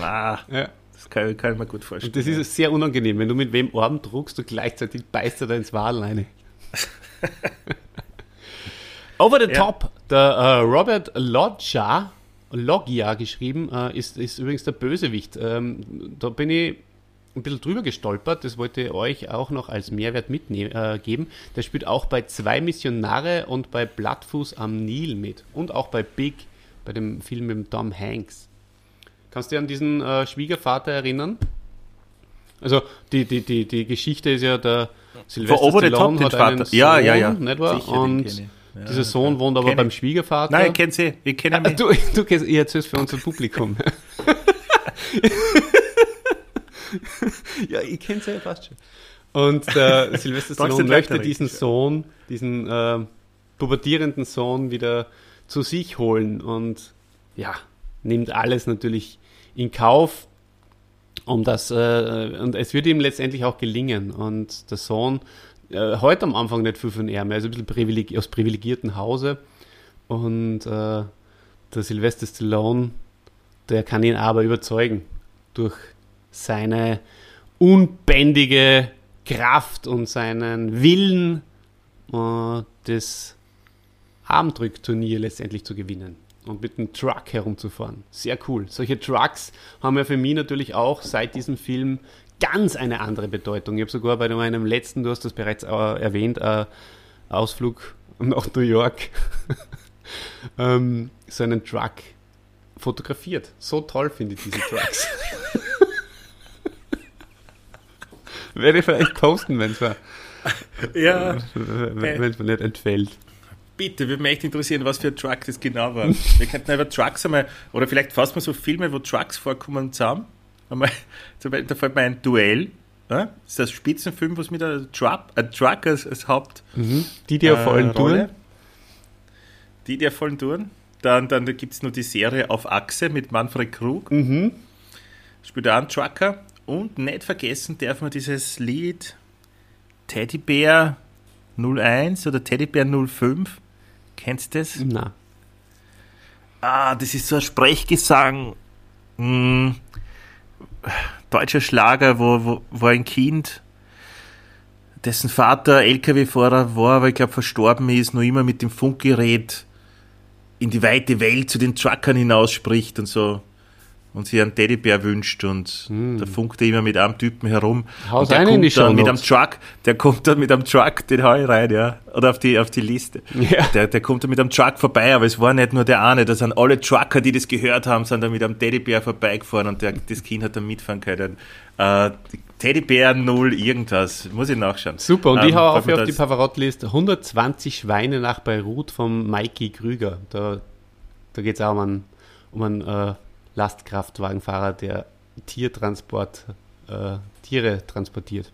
Ah, <laughs> Ja. das kann, kann ich mir gut vorstellen. Und das ist sehr unangenehm, wenn du mit wem Arm druckst und gleichzeitig beißt er da ins Wadel rein. <laughs> Over the Ja. Top, der äh, Robert Loggia, Loggia geschrieben, äh, ist, ist übrigens der Bösewicht. Ähm, da bin ich ein bisschen drüber gestolpert, das wollte ich euch auch noch als Mehrwert mitgeben. Äh, geben. der spielt auch bei Zwei Missionare und bei Blattfuß am Nil mit. Und auch bei Big, bei dem Film mit Tom Hanks. Kannst du dich an diesen äh, Schwiegervater erinnern? Also die, die, die, die Geschichte ist ja, der Sylvester Stallone Top, hat einen Vater. Ja, ja, ja. nicht wahr? Sicher, Und. Ja, dieser Sohn wohnt aber beim Schwiegervater. Nein, ich kenne sie. Ich kenne Ah, mich. Du, du kennst, ich erzähl's für unser Publikum. <laughs> ja, ich kenn's ja fast schon. Und Silvester Brauchst Stallone möchte diesen ja. Sohn, diesen äh, pubertierenden Sohn wieder zu sich holen und ja, nimmt alles natürlich in Kauf, um das, äh, und es wird ihm letztendlich auch gelingen. Und der Sohn, äh, heute am Anfang nicht viel von ihm, er ist ein bisschen privileg aus privilegierten Hause. Und äh, der Sylvester Stallone, der kann ihn aber überzeugen durch seine unbändige Kraft und seinen Willen, äh, das Armdrückturnier letztendlich zu gewinnen und mit einem Truck herumzufahren. Sehr cool. Solche Trucks haben ja für mich natürlich auch seit diesem Film ganz eine andere Bedeutung. Ich habe sogar bei meinem letzten, du hast das bereits äh, erwähnt, äh, Ausflug nach New York, <laughs> ähm, so einen Truck fotografiert. So toll finde ich diese Trucks. <laughs> Werde ich vielleicht posten, wenn es mir, Ja, wenn es mir nicht entfällt. bitte, würde mich echt interessieren, was für ein Truck das genau war. <laughs> Wir könnten über Trucks einmal, oder vielleicht fast mal so Filme, wo Trucks vorkommen, zusammen. Einmal, <laughs> zum Beispiel, da fällt mir ein Duell. Ja? Das ist das Spitzenfilm, was mit einem Truck, ein Truck als, als Haupt. Die, die auf äh, vollen. Touren. Die, die auf vollen Touren. Dann, dann gibt es noch die Serie Auf Achse mit Manfred Krug. Mhm. Spielt auch einen Trucker. Und nicht vergessen darf man dieses Lied Teddybär 01 oder Teddybär 05. Kennst du das? Na. Ah, das ist so ein Sprechgesang. Hm, deutscher Schlager, wo, wo, wo ein Kind, dessen Vater LKW-Fahrer war, aber ich glaube verstorben ist, noch immer mit dem Funkgerät in die weite Welt zu den Truckern hinausspricht und so. Und sie einen Teddybär wünscht und da funkt er immer mit einem Typen herum. Haus und der kommt die dann mit einem. Truck, der kommt dann mit einem Truck, den hau ich rein, ja. Oder auf die, auf die Liste. Ja. Der, der kommt dann mit einem Truck vorbei, aber es war nicht nur der eine, da sind alle Trucker, die das gehört haben, sind dann mit einem Teddybär vorbeigefahren und der, das Kind hat dann mitfahren können. Äh, Teddybär 0 irgendwas, muss ich nachschauen. Super, und Ähm, ich hau auf auf die Pavarotti-Liste. 120 Schweine nach Beirut vom Mikey Krüger. Da, da geht es auch um einen, um einen äh, Lastkraftwagenfahrer, der Tiertransport, äh, Tiere transportiert.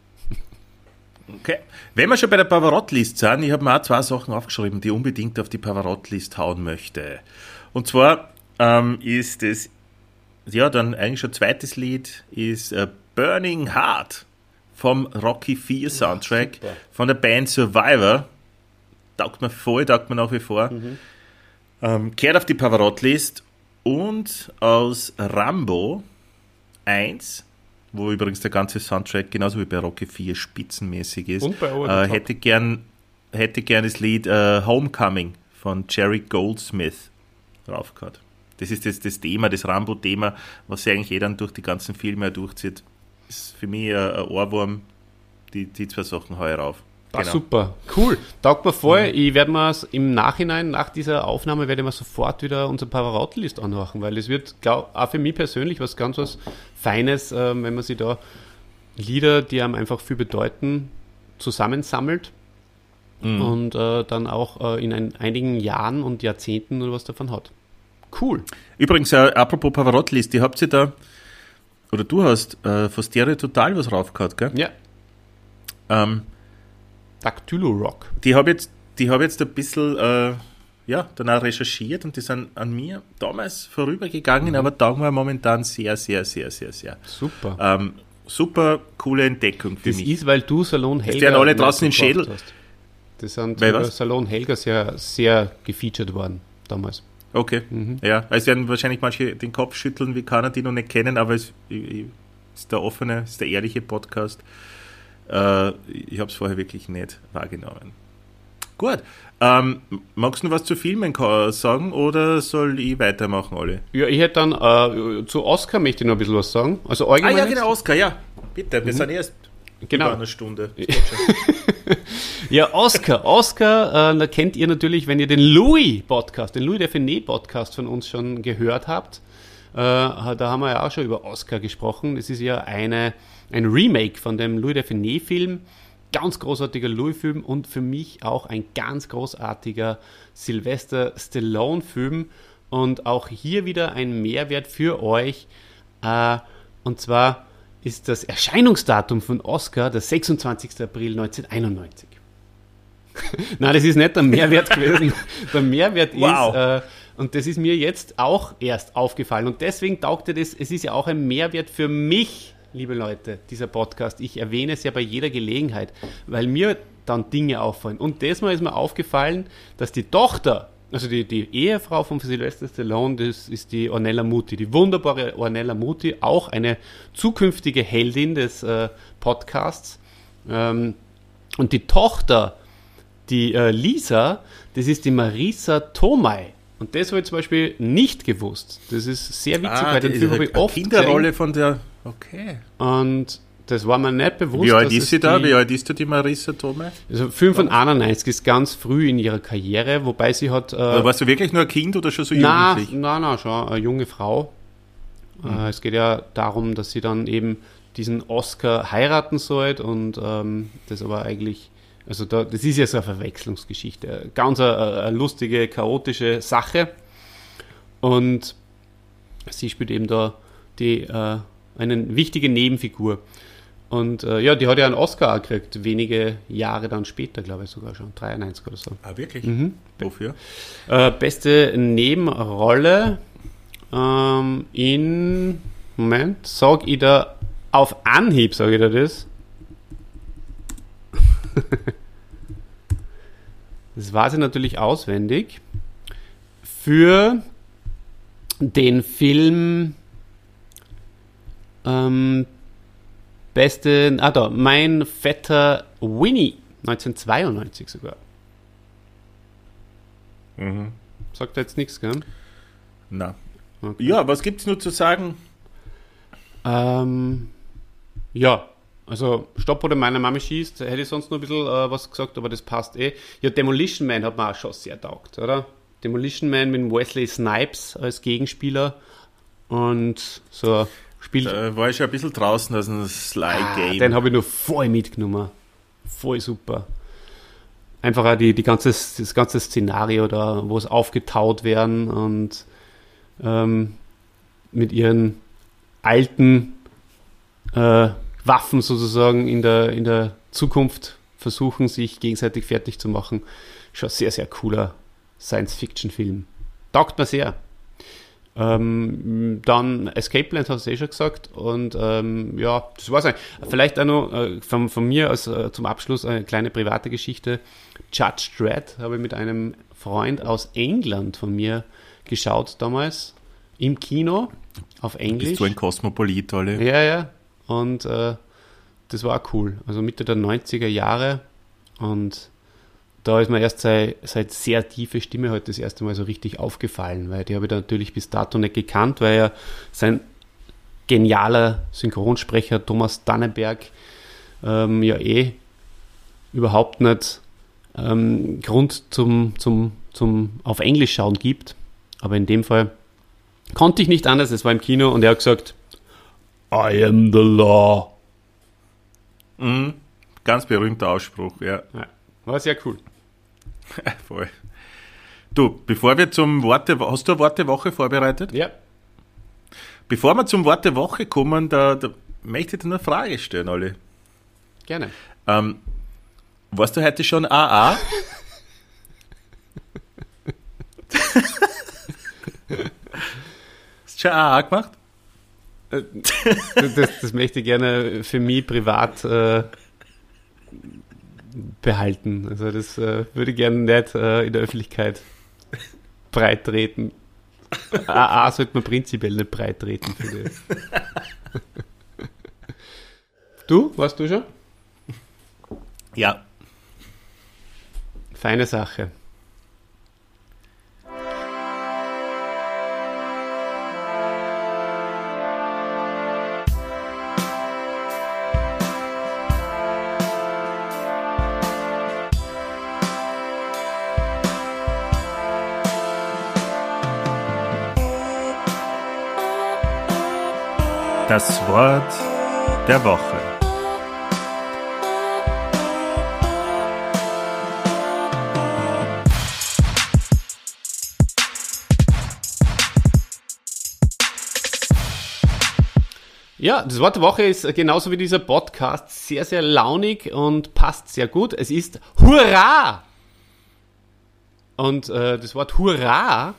Okay. Wenn wir schon bei der Pavarotti-List sind, ich habe mir auch zwei Sachen aufgeschrieben, die ich unbedingt auf die Pavarotti-List hauen möchte. Und zwar ähm, ist es, ja, dann eigentlich schon zweites Lied, ist äh, Burning Heart vom Rocky 4 Soundtrack super. von der Band Survivor. Taugt mir voll, taugt mir nach wie vor. Ähm, kehrt auf die Pavarotti-List und aus Rambo 1, wo übrigens der ganze Soundtrack genauso wie bei Rocky 4 spitzenmäßig ist, äh, hätte gern hätte gern das Lied äh, Homecoming von Jerry Goldsmith drauf gehabt. Das ist das, das Thema, das Rambo-Thema, was sich eigentlich eh dann durch die ganzen Filme durchzieht. Ist für mich ein, Ohrwurm, die, die zwei Sachen heuer Ah, super, cool. Taugt mir voll. Ich werde mir im Nachhinein, nach dieser Aufnahme, werde ich mir sofort wieder unsere Pavarotti-List anmachen, weil es wird, glaub, auch für mich persönlich was ganz was Feines, ähm, wenn man sich da Lieder, die einem einfach viel bedeuten, zusammensammelt und äh, dann auch äh, in ein, einigen Jahren und Jahrzehnten nur was davon hat. Cool. Übrigens, äh, apropos Pavarotti-List, die habt ihr da, oder du hast äh, von Stereo Total was raufgehauen, gell? Ja, Ähm, Dactylo Rock. die habe jetzt, die hab jetzt ein bisschen, äh, ja, dann auch recherchiert und die sind an mir damals vorübergegangen, aber taugen wir momentan sehr, sehr, sehr, sehr, sehr. Super. Ähm, super coole Entdeckung für Das mich. ist, weil du Salon Helga. stehen alle nicht draußen gebracht Schädel. Hast. Das sind Weil was? Salon Helga sehr, sehr gefeatured worden damals. Okay, Mhm. ja. Es werden wahrscheinlich manche den Kopf schütteln, wie kann er die noch nicht kennen, aber es ist der offene, ist der ehrliche Podcast. Äh, ich habe es vorher wirklich nicht wahrgenommen. Gut. Ähm, magst du noch was zu Filmen sagen oder soll ich weitermachen, alle? Ja, ich hätte dann äh, zu Oscar möchte ich noch ein bisschen was sagen. Also allgemein. Ah ja, genau, Oscar, ja. Bitte, wir sind erst Genau. über eine Stunde. <laughs> Ja, Oscar. Oscar, äh, da kennt ihr natürlich, wenn ihr den Louis-Podcast, den Louis Define-Podcast von uns schon gehört habt. Äh, da haben wir ja auch schon über Oscar gesprochen. Das ist ja eine, ein Remake von dem Louis Define-Film. Ganz großartiger Louis-Film und für mich auch ein ganz großartiger Sylvester Stallone-Film. Und auch hier wieder ein Mehrwert für euch. Äh, und zwar ist das Erscheinungsdatum von Oscar der 26. April 1991. Nein, <laughs> das ist nicht der Mehrwert <laughs> gewesen. Der Mehrwert Wow. ist, äh, und das ist mir jetzt auch erst aufgefallen. Und deswegen taugte das, es ist ja auch ein Mehrwert für mich, liebe Leute, dieser Podcast. Ich erwähne es ja bei jeder Gelegenheit, weil mir dann Dinge auffallen. Und diesmal ist mir aufgefallen, dass die Tochter, also die, die Ehefrau von Sylvester Stallone, das ist die Ornella Muti, die wunderbare Ornella Muti, auch eine zukünftige Heldin des äh, Podcasts. Ähm, und die Tochter, die äh, Lisa, das ist die Marisa Tomei. Und das habe ich zum Beispiel nicht gewusst. Das ist sehr witzig, weil den Film habe ich oft Kinderrolle von der. Okay. gesehen. Und das war mir nicht bewusst. Wie alt ist sie da? Wie alt ist da die Marissa Tome? Also Film von 91 ist ganz früh in ihrer Karriere, wobei sie hat... Äh, Warst du wirklich nur ein Kind oder schon so na, jugendlich? na, na, schon eine junge Frau. Äh, es geht ja darum, dass sie dann eben diesen Oscar heiraten sollte und ähm, das aber eigentlich, also da, das ist ja so eine Verwechslungsgeschichte. Ganz eine, eine lustige, chaotische Sache. Und sie spielt eben da die, äh, eine wichtige Nebenfigur. Und äh, ja, die hat ja einen Oscar gekriegt, wenige Jahre dann später, glaube ich sogar schon, 93 oder so. Ah, wirklich? Mhm. Wofür? Äh, beste Nebenrolle ähm, in. Moment, sag ich da auf Anhieb, sage ich da das. <laughs> das weiß ich natürlich auswendig. Für den Film ähm, beste, ah da, mein fetter Winnie, 1992 sogar. Mhm. Sagt jetzt nichts, gell? Na. Okay. Ja, was gibt's nur zu sagen? Ähm, ja, also Stopp oder meine Mami schießt, hätte ich sonst noch ein bisschen äh, was gesagt, aber das passt eh. Ja, Demolition Man hat mir auch schon sehr taugt, oder? Demolition Man mit Wesley Snipes als Gegenspieler und so spielt. Da war ich schon ein bisschen draußen aus dem Sly Ah, Game. den habe ich nur voll mitgenommen. Voll super. Einfach auch die, die ganze, das ganze Szenario da, wo es aufgetaut werden und ähm, mit ihren alten äh, Waffen sozusagen in der, in der Zukunft versuchen, sich gegenseitig fertig zu machen. Schon sehr, sehr cooler Science-Fiction-Film. Taugt mir sehr. Ähm, dann Escape Plan hast du eh schon gesagt. Und ähm, ja, das war's eigentlich. Vielleicht auch noch äh, von, von mir als, äh, zum Abschluss eine kleine private Geschichte. Judge Dredd habe ich mit einem Freund aus England von mir geschaut damals im Kino auf Englisch. Bist du ein Kosmopolit, alle? Ja, ja. Und äh, das war auch cool. Also Mitte der 90er Jahre. Und da ist mir erst seine, seine sehr tiefe Stimme heute das erste Mal so richtig aufgefallen, weil die habe ich da natürlich bis dato nicht gekannt, weil er sein genialer Synchronsprecher Thomas Dannenberg ähm, ja eh überhaupt nicht ähm, Grund zum, zum, zum auf Englisch schauen gibt. Aber in dem Fall konnte ich nicht anders, es war im Kino und er hat gesagt, I am the law. Mhm. Ganz berühmter Ausspruch, ja. Ja, war sehr cool. <laughs> Voll. Du, bevor wir zum Worte, hast du eine Wortewoche vorbereitet? Ja. Bevor wir zum Wort der Woche kommen, da, da möchte ich dir eine Frage stellen, Olli. Gerne. Ähm, warst du heute schon AA? <laughs> Hast du schon AA gemacht? Das, das möchte ich gerne für mich privat äh, behalten. Also das äh, würde ich gerne nicht äh, in der Öffentlichkeit breit treten. AA sollte man prinzipiell nicht breit treten. Du, warst du schon? Ja. Feine Sache. Das Wort der Woche. Ja, das Wort der Woche ist genauso wie dieser Podcast sehr, sehr launig und passt sehr gut. Es ist Hurra! Und äh, das Wort Hurra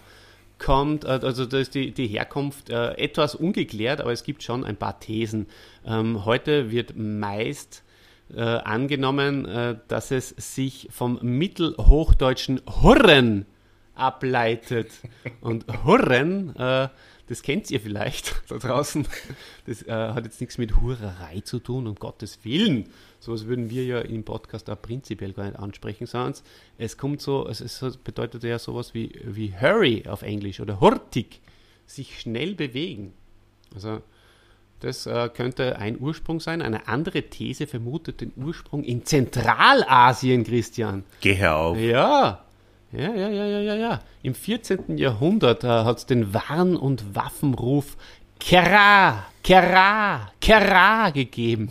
kommt, äh, also da ist die, die Herkunft äh, etwas ungeklärt, aber es gibt schon ein paar Thesen. Ähm, heute wird meist äh, angenommen, äh, dass es sich vom mittelhochdeutschen Hurren ableitet. Und Hurren, äh, das kennt ihr vielleicht <laughs> da draußen, das äh, hat jetzt nichts mit Hurerei zu tun, um Gottes Willen. Sowas würden wir ja im Podcast auch prinzipiell gar nicht ansprechen, sondern es kommt so, es ist, bedeutet ja sowas wie, wie hurry auf Englisch oder hurtig, sich schnell bewegen. Also das äh, könnte ein Ursprung sein. Eine andere These vermutet den Ursprung in Zentralasien, Christian. Geh auf. Ja, ja, ja, ja, ja, ja, ja. Im 14. Jahrhundert äh, hat es den Warn- und Waffenruf Kera, Kera, Kera gegeben.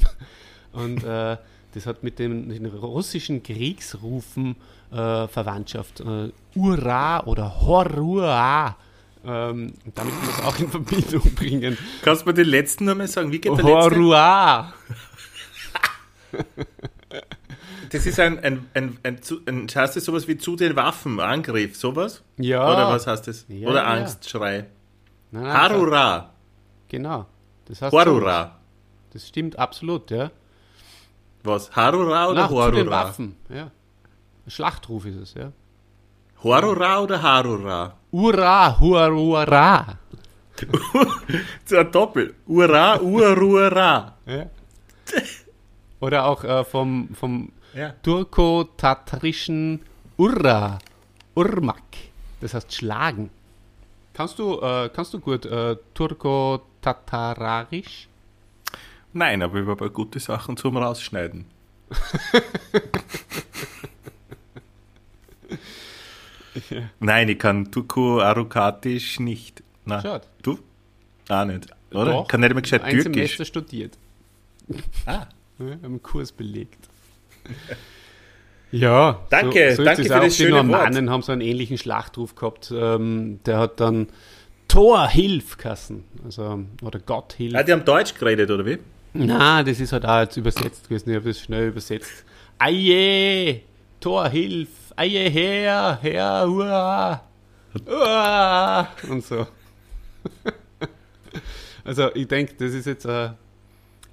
Und äh, das hat mit den, den russischen Kriegsrufen äh, Verwandtschaft. Äh, Ura oder Horua. Ähm, damit kann man es auch in Verbindung bringen. Kannst du mir den letzten nochmal sagen? Wie geht der letzte? Horua. Das ist ein, ein, ein, ein, ein, heißt das sowas wie zu den Waffen, Angriff, sowas? Ja. Oder was heißt das? Ja, Oder. Angstschrei. Nein, nein, Harura. Genau. Das heißt Horura. Das stimmt absolut, ja. Was? Harura oder Na, zu den? Waffen, ja. Schlachtruf ist es, ja. Horura oder Harura? Ura, Huarura. So <laughs> ein Doppel. Ura, Urura. Ja. Oder auch äh, vom, vom Ja. turko-tatarischen Urra, Urmak. Das heißt schlagen. Kannst du, äh, kannst du gut äh, turko-tatararisch? Nein, aber über ein paar gute Sachen zum Rausschneiden. <laughs> Nein, ich kann Turko Arukatisch nicht. Na, Schade. du? Auch nicht. Oder? Doch, kann nicht mehr gescheit ein Türkisch. Semester studiert. Ah. Ja, haben einen Kurs belegt. <laughs> Ja, Danke, so, so danke für auch. das Die schöne Normannen haben so einen ähnlichen Schlachtruf gehabt. Ähm, der hat dann Tor hilf Kassen. Also, oder Gott hilf. Ah, die haben Deutsch geredet, oder wie? Na, das ist halt auch jetzt übersetzt gewesen. Ich habe das schnell übersetzt. Aje, Tor hilf, aje her, her, hurra, hurra, und so. <laughs> Also ich denke, das ist jetzt äh,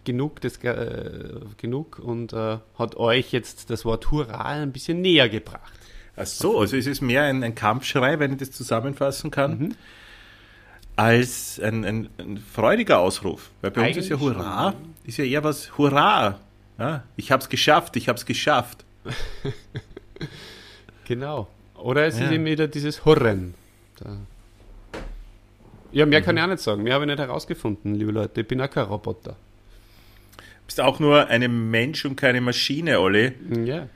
genug, das, äh, genug und äh, hat euch jetzt das Wort Hurra ein bisschen näher gebracht. Ach so, also es ist mehr ein, ein Kampfschrei, wenn ich das zusammenfassen kann, als ein, ein, ein freudiger Ausruf. Weil bei uns ist ja Eigentlich Hurra, ist ja eher was Hurra. Ja, ich hab's geschafft, ich hab's geschafft. <laughs> Genau. Oder es Ja. ist eben wieder dieses Hurren. Da. Ja, mehr kann ich auch nicht sagen. Mehr habe ich nicht herausgefunden, liebe Leute. Ich bin auch kein Roboter. bist auch nur ein Mensch und keine Maschine, Olli. Ja.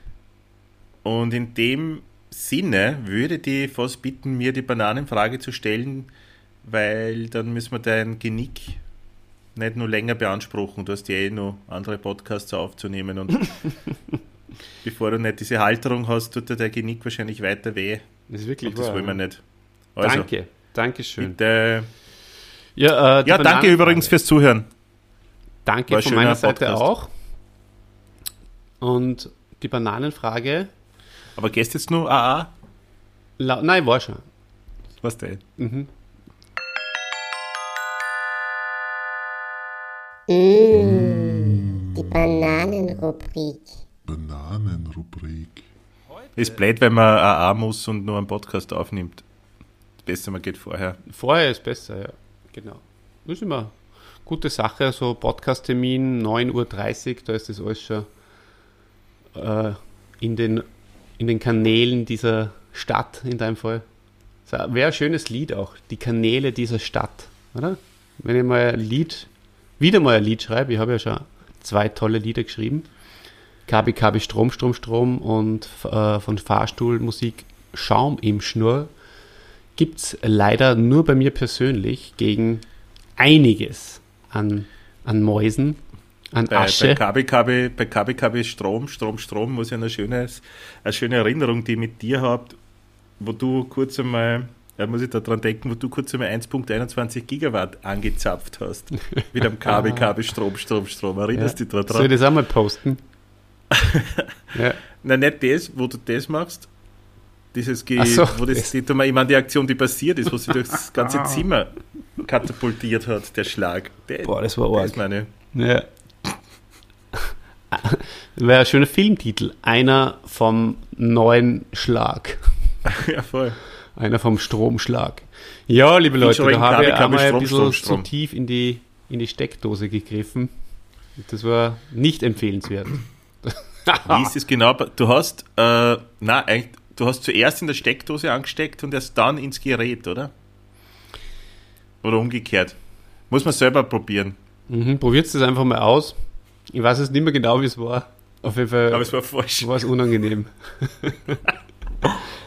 Und in dem Sinne würde ich dich fast bitten, mir die Bananenfrage zu stellen, weil dann müssen wir dein Genick nicht nur länger beanspruchen. Du hast ja eh noch andere Podcasts aufzunehmen und <laughs> bevor du nicht diese Halterung hast, tut dir der Genick wahrscheinlich weiter weh. Das ist wirklich Und das wahr, wollen wir ja. nicht. Also, Danke. Dankeschön. Bitte. Ja, äh, Ja, danke übrigens fürs Zuhören. Danke War von meiner Seite Podcast. auch. Und die Bananenfrage. Aber gehst jetzt nur AA? lau- Nein, war schon. Was denn? Mhm. Die Bananenrubrik. Bananenrubrik. Ist blöd, wenn man AA muss und nur einen Podcast aufnimmt. Beste, man geht vorher. Vorher ist besser, ja. Genau. Das ist immer eine gute Sache. So Podcast-Termin 9.30 Uhr, da ist das alles schon äh, in, den, in in den Kanälen dieser Stadt in deinem Fall. Wäre ein schönes Lied auch, die Kanäle dieser Stadt, oder? Wenn ich mal ein Lied, wieder mal ein Lied schreibe, ich habe ja schon zwei tolle Lieder geschrieben, Kabi Kabi Strom, Strom, Strom und äh, von Fahrstuhlmusik Schaum im Schnur, gibt es leider nur bei mir persönlich gegen einiges an, an Mäusen, an Bei, Asche. bei KBKB, bei KBKB Strom, Strom, Strom muss ich eine schöne, eine schöne Erinnerung, die ich mit dir habt, wo du kurz einmal, da muss ich da dran denken, wo du kurz einmal 1.21 Gigawatt angezapft hast. Mit einem KBKB Strom, Strom, Strom. Erinnerst du dich da Soll ich das auch mal posten? <laughs> ja. Nein, nicht das, wo du das machst. Dieses, Ge so, wo das, das. die, ich meine, die Aktion, die passiert ist, wo sie durchs <laughs> ganze Zimmer katapultiert hat, der Schlag. Der, Boah, das war arg. ist meine. Ja. <laughs> Wäre ein schöner Filmtitel. Einer vom neuen Schlag. Ja, voll. Einer vom Stromschlag. Ja, liebe Leute, da habe ich einmal ein Strom, bisschen Strom, Strom. zu tief in die, in die Steckdose gegriffen. Das war nicht empfehlenswert. Wie ist es genau? Du hast, äh, na, eigentlich, du hast zuerst in der Steckdose angesteckt und erst dann ins Gerät, oder? Oder umgekehrt. Muss man selber probieren. Mhm, Probiert das einfach mal aus. Ich weiß jetzt nicht mehr genau, wie es war. Auf jeden Fall Aber es war falsch. war es unangenehm. <laughs>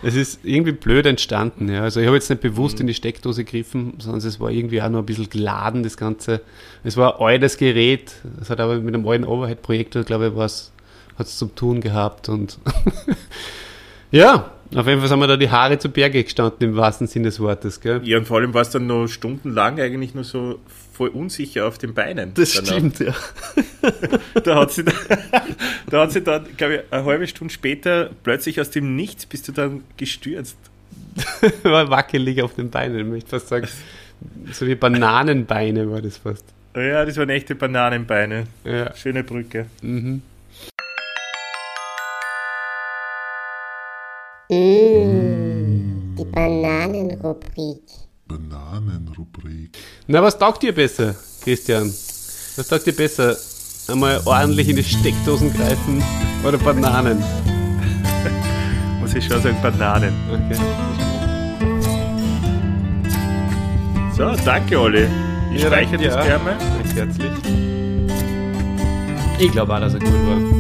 es ist irgendwie blöd entstanden. Ja. Also ich habe jetzt nicht bewusst in die Steckdose gegriffen, sondern es war irgendwie auch noch ein bisschen geladen, das Ganze. Es war ein altes Gerät, es hat aber mit einem alten Overhead-Projektor, glaube ich, was hat es zu tun gehabt. Und <laughs> ja, auf jeden Fall sind mir da die Haare zu Berge gestanden, im wahrsten Sinne des Wortes. Gell? Ja, und vor allem war es dann noch stundenlang eigentlich nur so voll unsicher auf den Beinen. danach. ja. <laughs> Da hat sie, dann, da hat sie dann, glaube ich, eine halbe Stunde später plötzlich aus dem Nichts bist du dann gestürzt. <laughs> war wackelig auf den Beinen, ich möchte fast sagen. So wie Bananenbeine war das fast. Ja, das waren echte Bananenbeine. Ja. Schöne Brücke. Mhm. Mmh, die Bananenrubrik. Bananenrubrik. Na, was taugt dir besser, Christian? Was taugt dir besser? Einmal ordentlich in die Steckdosen greifen oder Bananen? <laughs> Muss ich schon sagen, Bananen. Okay. So, danke, Olli. Ich Ja, speichere danke das gerne. Recht herzlich. Ich glaube auch, dass er gut war.